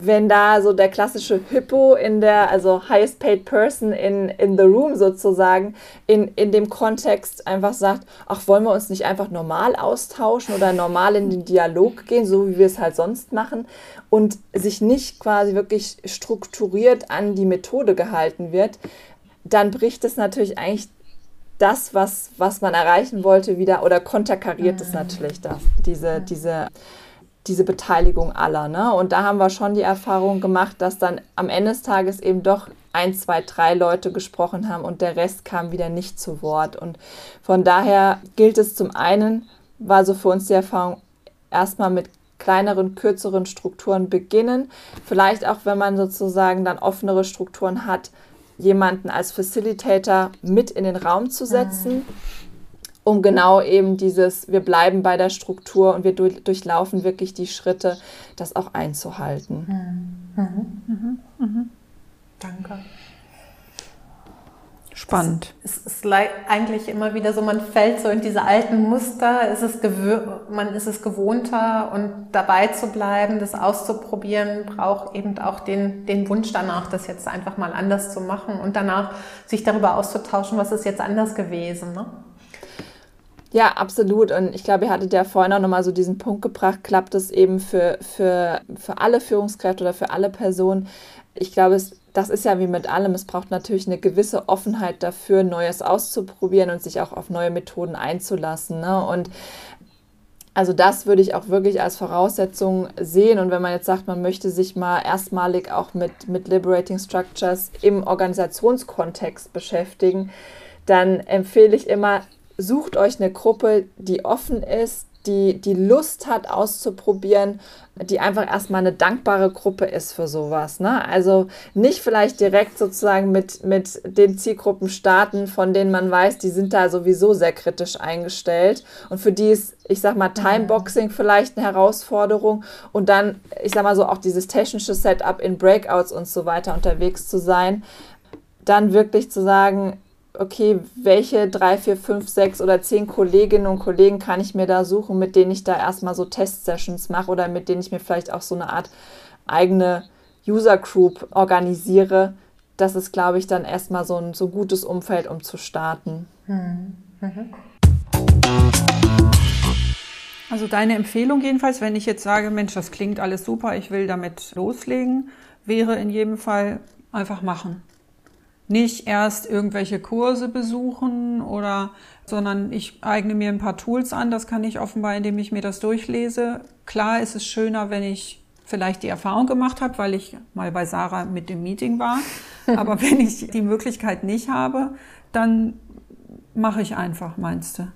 wenn da so der klassische Hippo in der, also highest paid person in, in the room sozusagen, in, in dem Kontext einfach sagt, ach, wollen wir uns nicht einfach normal austauschen oder normal in den Dialog gehen, so wie wir es halt sonst machen und sich nicht quasi wirklich strukturiert an die Methode gehalten wird, dann bricht es natürlich eigentlich das, was, was man erreichen wollte, wieder oder konterkariert es mhm. natürlich das, diese, diese diese Beteiligung aller. Ne? Und da haben wir schon die Erfahrung gemacht, dass dann am Ende des Tages eben doch ein, zwei, drei Leute gesprochen haben und der Rest kam wieder nicht zu Wort. Und von daher gilt es zum einen, war so für uns die Erfahrung, erstmal mit kleineren, kürzeren Strukturen beginnen. Vielleicht auch, wenn man sozusagen dann offenere Strukturen hat, jemanden als Facilitator mit in den Raum zu setzen. Mhm um genau eben dieses, wir bleiben bei der Struktur und wir durchlaufen wirklich die Schritte, das auch einzuhalten. Mhm. Mhm. Mhm. Danke. Spannend. Es, es ist eigentlich immer wieder so, man fällt so in diese alten Muster, es ist man ist es gewohnter und dabei zu bleiben, das auszuprobieren, braucht eben auch den, den Wunsch danach, das jetzt einfach mal anders zu machen und danach sich darüber auszutauschen, was ist jetzt anders gewesen. Ne? Ja, absolut. Und ich glaube, ihr hattet ja vorhin auch nochmal so diesen Punkt gebracht, klappt es eben für, für, für alle Führungskräfte oder für alle Personen. Ich glaube, es das ist ja wie mit allem, es braucht natürlich eine gewisse Offenheit dafür, Neues auszuprobieren und sich auch auf neue Methoden einzulassen. Ne? Und also das würde ich auch wirklich als Voraussetzung sehen. Und wenn man jetzt sagt, man möchte sich mal erstmalig auch mit, mit Liberating Structures im Organisationskontext beschäftigen, dann empfehle ich immer, sucht euch eine Gruppe, die offen ist, die, die Lust hat auszuprobieren, die einfach erstmal eine dankbare Gruppe ist für sowas. Ne? Also nicht vielleicht direkt sozusagen mit, mit den Zielgruppen starten, von denen man weiß, die sind da sowieso sehr kritisch eingestellt. Und für die ist, ich sag mal, Timeboxing vielleicht eine Herausforderung. Und dann, ich sag mal so, auch dieses technische Setup in Breakouts und so weiter unterwegs zu sein. Dann wirklich zu sagen, okay, welche drei, vier, fünf, sechs oder zehn Kolleginnen und Kollegen kann ich mir da suchen, mit denen ich da erstmal so Test-Sessions mache oder mit denen ich mir vielleicht auch so eine Art eigene User Group organisiere. Das ist, glaube ich, dann erstmal so ein so gutes Umfeld, um zu starten. Mhm. Also deine Empfehlung jedenfalls, wenn ich jetzt sage, Mensch, das klingt alles super, ich will damit loslegen, wäre in jedem Fall einfach machen nicht erst irgendwelche Kurse besuchen oder, sondern ich eigne mir ein paar Tools an. Das kann ich offenbar, indem ich mir das durchlese. Klar ist es schöner, wenn ich vielleicht die Erfahrung gemacht habe, weil ich mal bei Sarah mit dem Meeting war. Aber wenn ich die Möglichkeit nicht habe, dann mache ich einfach, meinst du?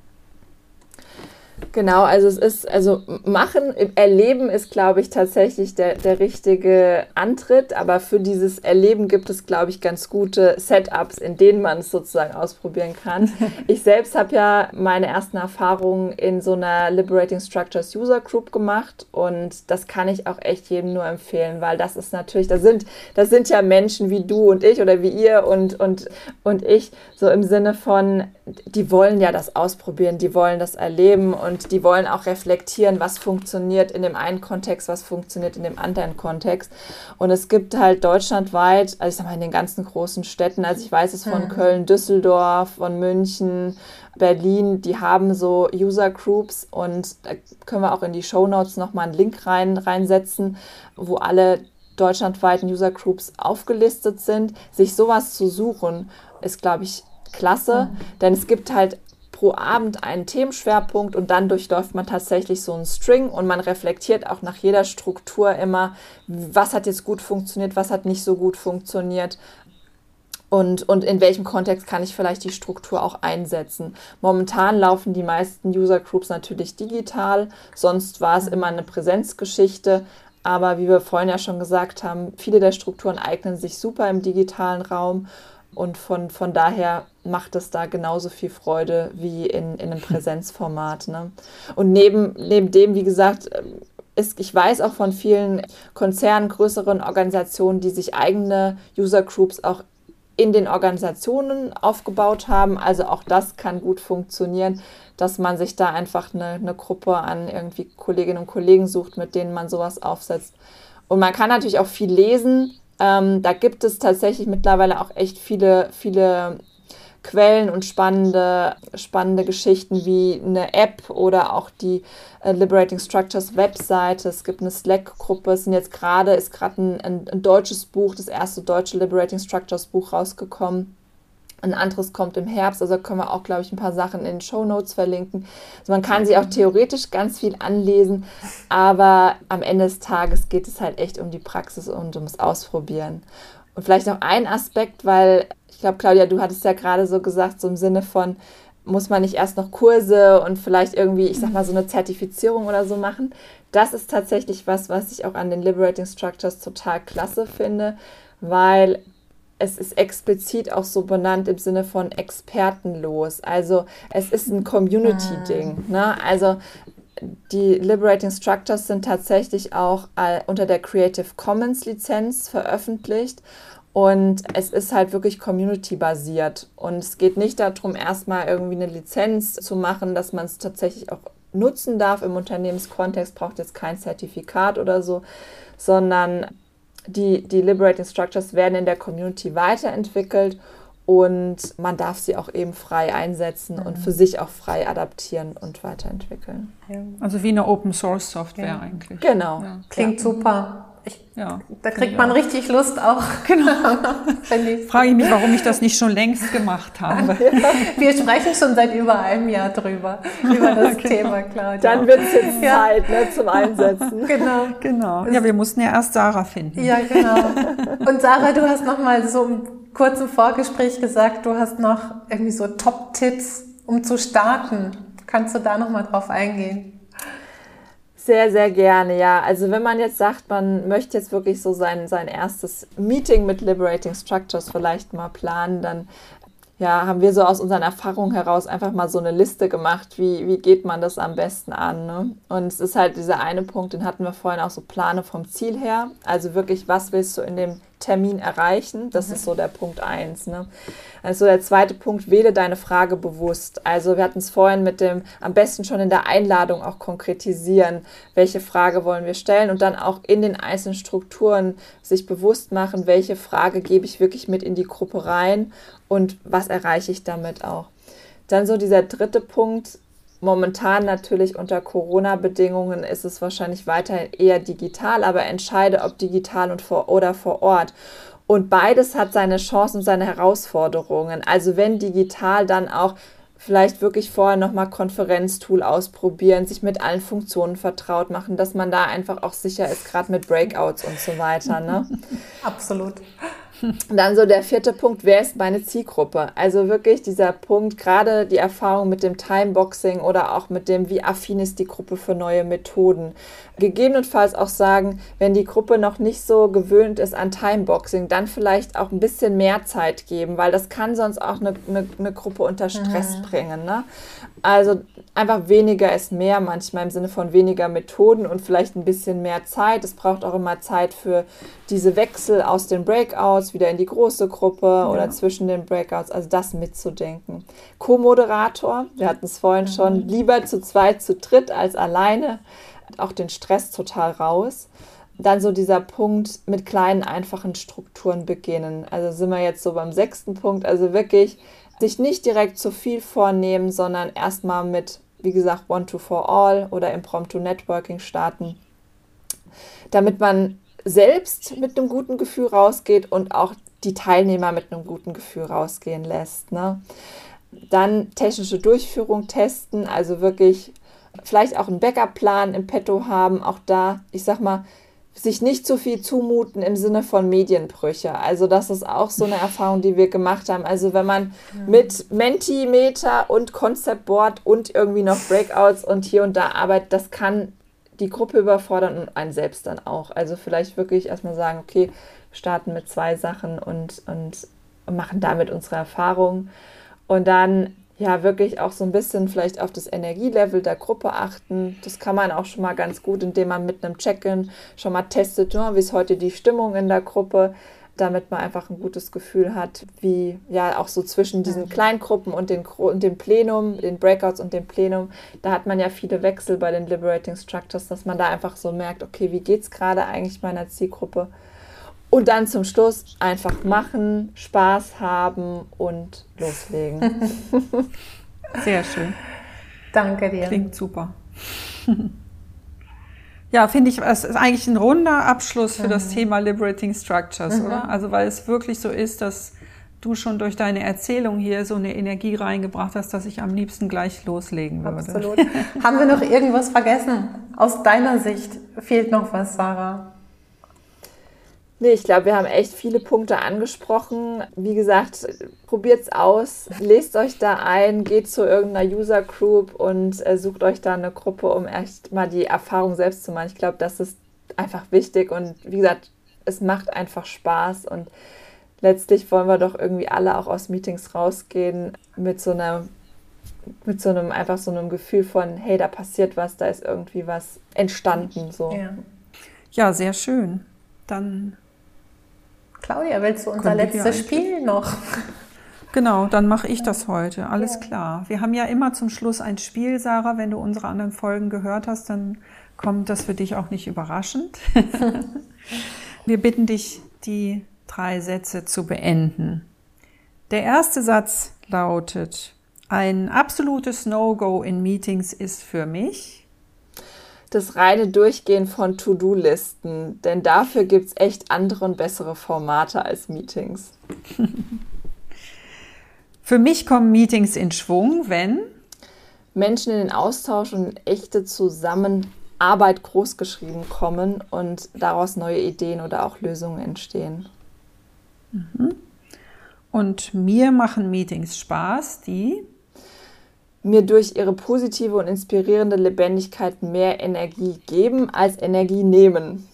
Genau, also es ist, also machen, erleben ist, glaube ich, tatsächlich der, der richtige Antritt, aber für dieses Erleben gibt es, glaube ich, ganz gute Setups, in denen man es sozusagen ausprobieren kann. ich selbst habe ja meine ersten Erfahrungen in so einer Liberating Structures User Group gemacht. Und das kann ich auch echt jedem nur empfehlen, weil das ist natürlich, da sind, das sind ja Menschen wie du und ich oder wie ihr und, und, und ich, so im Sinne von, die wollen ja das ausprobieren, die wollen das erleben. Und die wollen auch reflektieren, was funktioniert in dem einen Kontext, was funktioniert in dem anderen Kontext. Und es gibt halt deutschlandweit, also ich sag mal in den ganzen großen Städten, also ich weiß es von hm. Köln, Düsseldorf, von München, Berlin, die haben so User Groups und da können wir auch in die Show Notes nochmal einen Link rein, reinsetzen, wo alle deutschlandweiten User Groups aufgelistet sind. Sich sowas zu suchen, ist, glaube ich, klasse, mhm. denn es gibt halt pro Abend einen Themenschwerpunkt und dann durchläuft man tatsächlich so einen String und man reflektiert auch nach jeder Struktur immer, was hat jetzt gut funktioniert, was hat nicht so gut funktioniert. Und, und in welchem Kontext kann ich vielleicht die Struktur auch einsetzen? Momentan laufen die meisten User Groups natürlich digital, sonst war es immer eine Präsenzgeschichte. Aber wie wir vorhin ja schon gesagt haben, viele der Strukturen eignen sich super im digitalen Raum. Und von, von daher macht es da genauso viel Freude wie in, in einem Präsenzformat. Ne? Und neben, neben dem, wie gesagt, ist, ich weiß auch von vielen Konzernen, größeren Organisationen, die sich eigene User Groups auch in den Organisationen aufgebaut haben. Also auch das kann gut funktionieren, dass man sich da einfach eine, eine Gruppe an irgendwie Kolleginnen und Kollegen sucht, mit denen man sowas aufsetzt. Und man kann natürlich auch viel lesen ähm, da gibt es tatsächlich mittlerweile auch echt viele, viele Quellen und spannende, spannende Geschichten wie eine App oder auch die äh, Liberating Structures Webseite. Es gibt eine Slack-Gruppe. Es sind jetzt gerade, ist gerade ein, ein, ein deutsches Buch, das erste deutsche Liberating Structures Buch rausgekommen ein anderes kommt im Herbst, also können wir auch, glaube ich, ein paar Sachen in den Show Notes verlinken. Also man kann sich auch theoretisch ganz viel anlesen, aber am Ende des Tages geht es halt echt um die Praxis und ums Ausprobieren. Und vielleicht noch ein Aspekt, weil ich glaube, Claudia, du hattest ja gerade so gesagt, so im Sinne von, muss man nicht erst noch Kurse und vielleicht irgendwie, ich sag mal, so eine Zertifizierung oder so machen. Das ist tatsächlich was, was ich auch an den Liberating Structures total klasse finde, weil es ist explizit auch so benannt im Sinne von expertenlos. Also es ist ein Community-Ding. Ah. Ne? Also die Liberating Structures sind tatsächlich auch unter der Creative Commons Lizenz veröffentlicht. Und es ist halt wirklich community-basiert. Und es geht nicht darum, erstmal irgendwie eine Lizenz zu machen, dass man es tatsächlich auch nutzen darf im Unternehmenskontext, braucht jetzt kein Zertifikat oder so, sondern die, die Liberating Structures werden in der Community weiterentwickelt und man darf sie auch eben frei einsetzen mhm. und für sich auch frei adaptieren und weiterentwickeln. Ja. Also wie eine Open Source Software ja. eigentlich. Genau. Ja. Klingt super. Ich, ja, da kriegt man richtig Lust auch. Genau. Frage ich mich, warum ich das nicht schon längst gemacht habe. Wir sprechen schon seit über einem Jahr drüber, über das okay. Thema, Claudia. Dann wird es jetzt Zeit ne, zum Einsetzen. Genau. genau. Ja, wir mussten ja erst Sarah finden. Ja, genau. Und Sarah, du hast noch mal so im kurzen Vorgespräch gesagt, du hast noch irgendwie so Top-Tipps, um zu starten. Kannst du da noch mal drauf eingehen? Sehr, sehr gerne, ja. Also wenn man jetzt sagt, man möchte jetzt wirklich so sein, sein erstes Meeting mit Liberating Structures vielleicht mal planen, dann ja, haben wir so aus unseren Erfahrungen heraus einfach mal so eine Liste gemacht, wie, wie geht man das am besten an. Ne? Und es ist halt dieser eine Punkt, den hatten wir vorhin auch so Plane vom Ziel her. Also wirklich, was willst du in dem Termin erreichen? Das mhm. ist so der Punkt eins. Ne? Also der zweite Punkt, wähle deine Frage bewusst. Also wir hatten es vorhin mit dem, am besten schon in der Einladung auch konkretisieren, welche Frage wollen wir stellen und dann auch in den einzelnen Strukturen sich bewusst machen, welche Frage gebe ich wirklich mit in die Gruppe rein und was erreiche ich damit auch. Dann so dieser dritte Punkt, momentan natürlich unter Corona-Bedingungen ist es wahrscheinlich weiterhin eher digital, aber entscheide, ob digital und vor oder vor Ort. Und beides hat seine Chancen und seine Herausforderungen. Also wenn digital, dann auch vielleicht wirklich vorher nochmal Konferenztool ausprobieren, sich mit allen Funktionen vertraut machen, dass man da einfach auch sicher ist, gerade mit Breakouts und so weiter. Ne? Absolut. Dann so der vierte Punkt, wer ist meine Zielgruppe? Also wirklich dieser Punkt, gerade die Erfahrung mit dem Timeboxing oder auch mit dem, wie affin ist die Gruppe für neue Methoden. Gegebenenfalls auch sagen, wenn die Gruppe noch nicht so gewöhnt ist an Timeboxing, dann vielleicht auch ein bisschen mehr Zeit geben, weil das kann sonst auch eine, eine, eine Gruppe unter Stress mhm. bringen. Ne? Also einfach weniger ist mehr, manchmal im Sinne von weniger Methoden und vielleicht ein bisschen mehr Zeit. Es braucht auch immer Zeit für diese Wechsel aus den Breakouts wieder in die große Gruppe ja. oder zwischen den Breakouts, also das mitzudenken. Co-Moderator, wir hatten es vorhin mhm. schon, lieber zu zweit, zu dritt als alleine, auch den Stress total raus. Dann so dieser Punkt mit kleinen, einfachen Strukturen beginnen. Also sind wir jetzt so beim sechsten Punkt, also wirklich sich nicht direkt zu viel vornehmen, sondern erstmal mit, wie gesagt, One to For All oder Impromptu Networking starten, damit man selbst mit einem guten Gefühl rausgeht und auch die Teilnehmer mit einem guten Gefühl rausgehen lässt. Ne? Dann technische Durchführung testen, also wirklich vielleicht auch einen Backup-Plan im Petto haben, auch da, ich sag mal, sich nicht zu viel zumuten im Sinne von Medienbrüche. Also das ist auch so eine Erfahrung, die wir gemacht haben. Also wenn man ja. mit Mentimeter und Conceptboard und irgendwie noch Breakouts und hier und da arbeitet, das kann die Gruppe überfordern und einen selbst dann auch. Also vielleicht wirklich erstmal sagen, okay, starten mit zwei Sachen und, und machen damit unsere Erfahrung. Und dann ja wirklich auch so ein bisschen vielleicht auf das Energielevel der Gruppe achten. Das kann man auch schon mal ganz gut, indem man mit einem Check-in schon mal testet, wie ist heute die Stimmung in der Gruppe damit man einfach ein gutes Gefühl hat, wie ja auch so zwischen diesen Kleingruppen und, den, und dem Plenum, den Breakouts und dem Plenum, da hat man ja viele Wechsel bei den Liberating Structures, dass man da einfach so merkt, okay, wie geht es gerade eigentlich meiner Zielgruppe? Und dann zum Schluss einfach machen, Spaß haben und loslegen. Sehr schön. Danke dir. Klingt super. Ja, finde ich, es ist eigentlich ein runder Abschluss für mhm. das Thema Liberating Structures, mhm. oder? Also, weil es wirklich so ist, dass du schon durch deine Erzählung hier so eine Energie reingebracht hast, dass ich am liebsten gleich loslegen würde. Absolut. Haben wir noch irgendwas vergessen? Aus deiner Sicht fehlt noch was, Sarah? Nee, ich glaube, wir haben echt viele Punkte angesprochen. Wie gesagt, probiert es aus, lest euch da ein, geht zu irgendeiner User Group und äh, sucht euch da eine Gruppe, um echt mal die Erfahrung selbst zu machen. Ich glaube, das ist einfach wichtig und wie gesagt, es macht einfach Spaß und letztlich wollen wir doch irgendwie alle auch aus Meetings rausgehen mit so einer mit so einem einfach so einem Gefühl von hey da passiert was da ist irgendwie was entstanden so ja, ja sehr schön dann Claudia, willst du unser letztes Spiel noch? Genau, dann mache ich das heute. Alles ja. klar. Wir haben ja immer zum Schluss ein Spiel, Sarah. Wenn du unsere anderen Folgen gehört hast, dann kommt das für dich auch nicht überraschend. Wir bitten dich, die drei Sätze zu beenden. Der erste Satz lautet, ein absolutes No-Go in Meetings ist für mich das reine Durchgehen von To-Do-Listen, denn dafür gibt es echt andere und bessere Formate als Meetings. Für mich kommen Meetings in Schwung, wenn Menschen in den Austausch und echte Zusammenarbeit großgeschrieben kommen und daraus neue Ideen oder auch Lösungen entstehen. Mhm. Und mir machen Meetings Spaß, die mir durch ihre positive und inspirierende Lebendigkeit mehr Energie geben als Energie nehmen.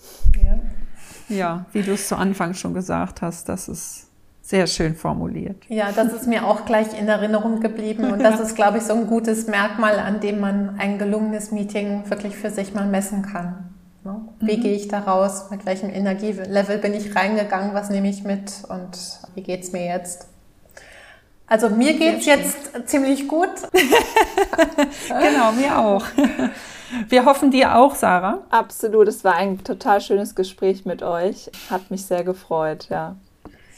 Ja, ja wie du es zu Anfang schon gesagt hast, das ist sehr schön formuliert. Ja, das ist mir auch gleich in Erinnerung geblieben und das ist, glaube ich, so ein gutes Merkmal, an dem man ein gelungenes Meeting wirklich für sich mal messen kann. Wie mhm. gehe ich da raus? Mit welchem Energielevel bin ich reingegangen? Was nehme ich mit? Und wie geht es mir jetzt? Also mir geht es jetzt ziemlich gut. genau, mir auch. Wir hoffen dir auch, Sarah. Absolut, es war ein total schönes Gespräch mit euch. Hat mich sehr gefreut, ja.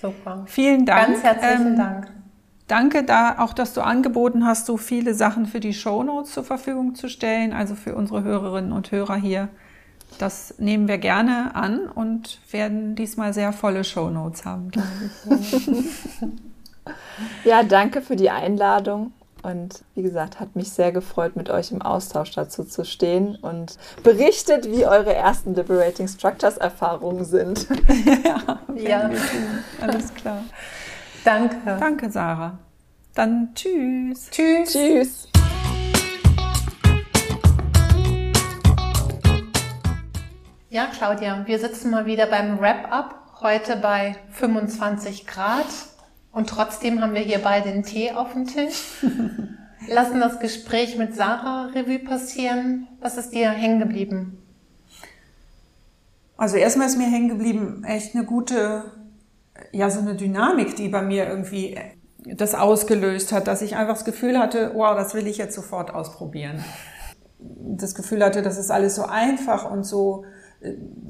Super. Vielen Dank. Ganz herzlichen ähm, Dank. Danke da auch, dass du angeboten hast, so viele Sachen für die Shownotes zur Verfügung zu stellen, also für unsere Hörerinnen und Hörer hier. Das nehmen wir gerne an und werden diesmal sehr volle Shownotes haben, glaube ich. ja, danke für die Einladung. Und wie gesagt, hat mich sehr gefreut, mit euch im Austausch dazu zu stehen und berichtet, wie eure ersten Liberating Structures Erfahrungen sind. ja, ja. alles klar. Danke. Danke, Sarah. Dann tschüss. Tschüss. Tschüss. Ja, Claudia, wir sitzen mal wieder beim Wrap-up, heute bei 25 Grad. Und trotzdem haben wir hier beide den Tee auf dem Tisch. Lassen das Gespräch mit Sarah Revue passieren. Was ist dir hängen geblieben? Also erstmal ist mir hängen geblieben echt eine gute, ja, so eine Dynamik, die bei mir irgendwie das ausgelöst hat, dass ich einfach das Gefühl hatte, wow, das will ich jetzt sofort ausprobieren. Das Gefühl hatte, das ist alles so einfach und so,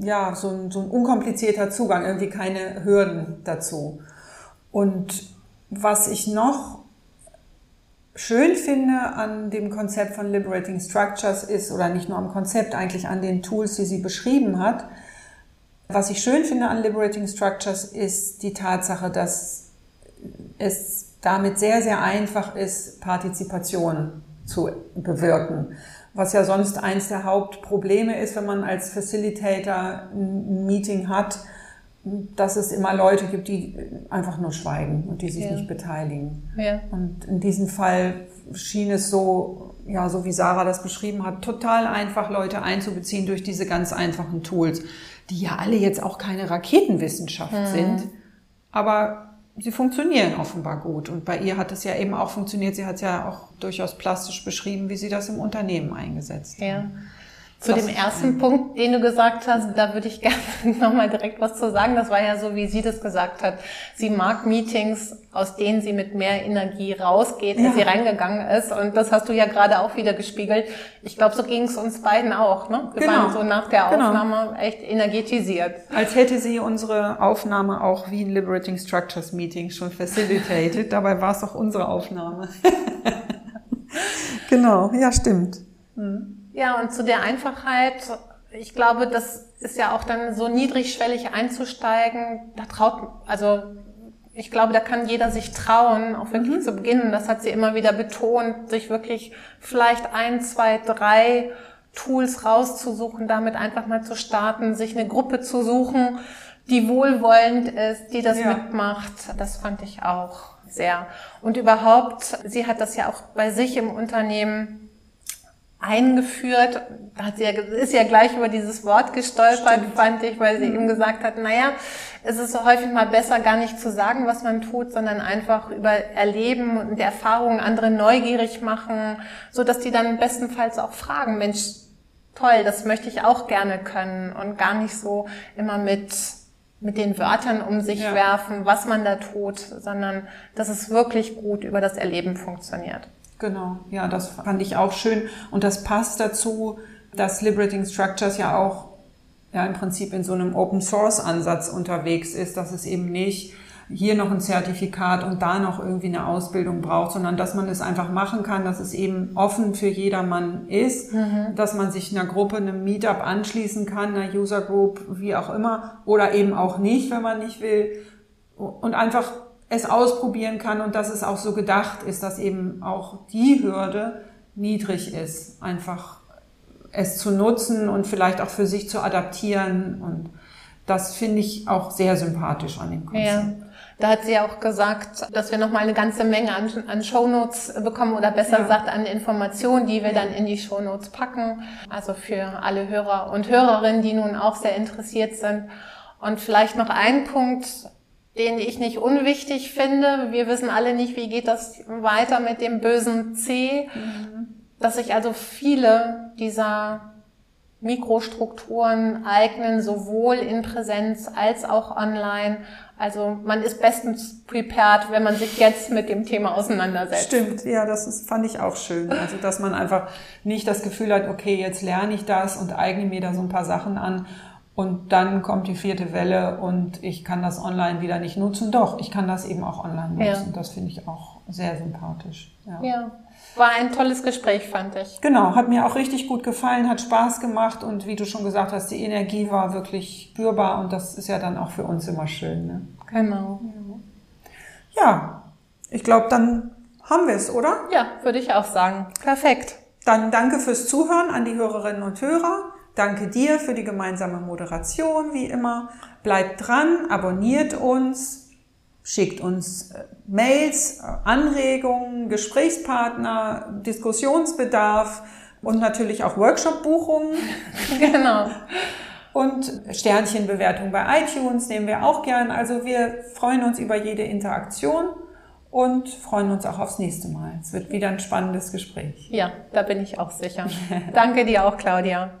ja, so ein, so ein unkomplizierter Zugang, irgendwie keine Hürden dazu. Und was ich noch schön finde an dem Konzept von Liberating Structures ist, oder nicht nur am Konzept, eigentlich an den Tools, die sie beschrieben hat, was ich schön finde an Liberating Structures ist die Tatsache, dass es damit sehr, sehr einfach ist, Partizipation zu bewirken. Was ja sonst eins der Hauptprobleme ist, wenn man als Facilitator ein Meeting hat, dass es immer Leute gibt, die einfach nur schweigen und die sich ja. nicht beteiligen. Ja. Und in diesem Fall schien es so, ja, so wie Sarah das beschrieben hat, total einfach Leute einzubeziehen durch diese ganz einfachen Tools, die ja alle jetzt auch keine Raketenwissenschaft mhm. sind, aber sie funktionieren offenbar gut. Und bei ihr hat es ja eben auch funktioniert. Sie hat es ja auch durchaus plastisch beschrieben, wie sie das im Unternehmen eingesetzt hat. Ja. Zu dem ersten Punkt, den du gesagt hast, da würde ich gerne nochmal direkt was zu sagen. Das war ja so, wie sie das gesagt hat. Sie mag Meetings, aus denen sie mit mehr Energie rausgeht, als ja. sie reingegangen ist. Und das hast du ja gerade auch wieder gespiegelt. Ich glaube, so ging es uns beiden auch. Ne? Wir genau. waren so nach der genau. Aufnahme genau. echt energetisiert. Als hätte sie unsere Aufnahme auch wie ein Liberating Structures Meeting schon facilitated. Dabei war es auch unsere Aufnahme. genau, ja, stimmt. Hm. Ja, und zu der Einfachheit, ich glaube, das ist ja auch dann so niedrigschwellig einzusteigen. Da traut, also ich glaube, da kann jeder sich trauen, auch wirklich mhm. zu beginnen. Das hat sie immer wieder betont, sich wirklich vielleicht ein, zwei, drei Tools rauszusuchen, damit einfach mal zu starten, sich eine Gruppe zu suchen, die wohlwollend ist, die das ja. mitmacht. Das fand ich auch sehr. Und überhaupt, sie hat das ja auch bei sich im Unternehmen eingeführt. Da hat sie ja, ist ja gleich über dieses Wort gestolpert, Stimmt. fand ich, weil sie mhm. eben gesagt hat, naja, es ist so häufig mal besser, gar nicht zu sagen, was man tut, sondern einfach über Erleben und Erfahrungen andere neugierig machen, so dass die dann bestenfalls auch fragen, Mensch, toll, das möchte ich auch gerne können und gar nicht so immer mit mit den Wörtern um sich ja. werfen, was man da tut, sondern dass es wirklich gut über das Erleben funktioniert. Genau, ja, das fand ich auch schön. Und das passt dazu, dass Liberating Structures ja auch ja im Prinzip in so einem Open Source Ansatz unterwegs ist, dass es eben nicht hier noch ein Zertifikat und da noch irgendwie eine Ausbildung braucht, sondern dass man es einfach machen kann, dass es eben offen für jedermann ist, mhm. dass man sich einer Gruppe, einem Meetup anschließen kann, einer User Group, wie auch immer, oder eben auch nicht, wenn man nicht will, und einfach es ausprobieren kann und dass es auch so gedacht ist, dass eben auch die Hürde niedrig ist, einfach es zu nutzen und vielleicht auch für sich zu adaptieren und das finde ich auch sehr sympathisch an dem Konzept. Ja. Da hat sie auch gesagt, dass wir nochmal eine ganze Menge an, an Shownotes bekommen oder besser ja. gesagt an Informationen, die wir dann in die Shownotes packen. Also für alle Hörer und Hörerinnen, die nun auch sehr interessiert sind. Und vielleicht noch ein Punkt, den ich nicht unwichtig finde. Wir wissen alle nicht, wie geht das weiter mit dem bösen C. Mhm. Dass sich also viele dieser Mikrostrukturen eignen, sowohl in Präsenz als auch online. Also man ist bestens prepared, wenn man sich jetzt mit dem Thema auseinandersetzt. Stimmt, ja, das ist, fand ich auch schön. Also dass man einfach nicht das Gefühl hat, okay, jetzt lerne ich das und eigne mir da so ein paar Sachen an und dann kommt die vierte Welle und ich kann das online wieder nicht nutzen. Doch, ich kann das eben auch online nutzen. Ja. Das finde ich auch sehr sympathisch. Ja. ja. War ein tolles Gespräch, fand ich. Genau, hat mir auch richtig gut gefallen, hat Spaß gemacht und wie du schon gesagt hast, die Energie war wirklich spürbar und das ist ja dann auch für uns immer schön. Ne? Genau. Ja, ich glaube, dann haben wir es, oder? Ja, würde ich auch sagen. Perfekt. Dann danke fürs Zuhören an die Hörerinnen und Hörer. Danke dir für die gemeinsame Moderation, wie immer. Bleibt dran, abonniert uns, schickt uns äh, Mails, äh, Anregungen, Gesprächspartner, Diskussionsbedarf und natürlich auch Workshop-Buchungen. genau. Und Sternchenbewertung bei iTunes nehmen wir auch gern. Also wir freuen uns über jede Interaktion und freuen uns auch aufs nächste Mal. Es wird wieder ein spannendes Gespräch. Ja, da bin ich auch sicher. Danke dir auch, Claudia.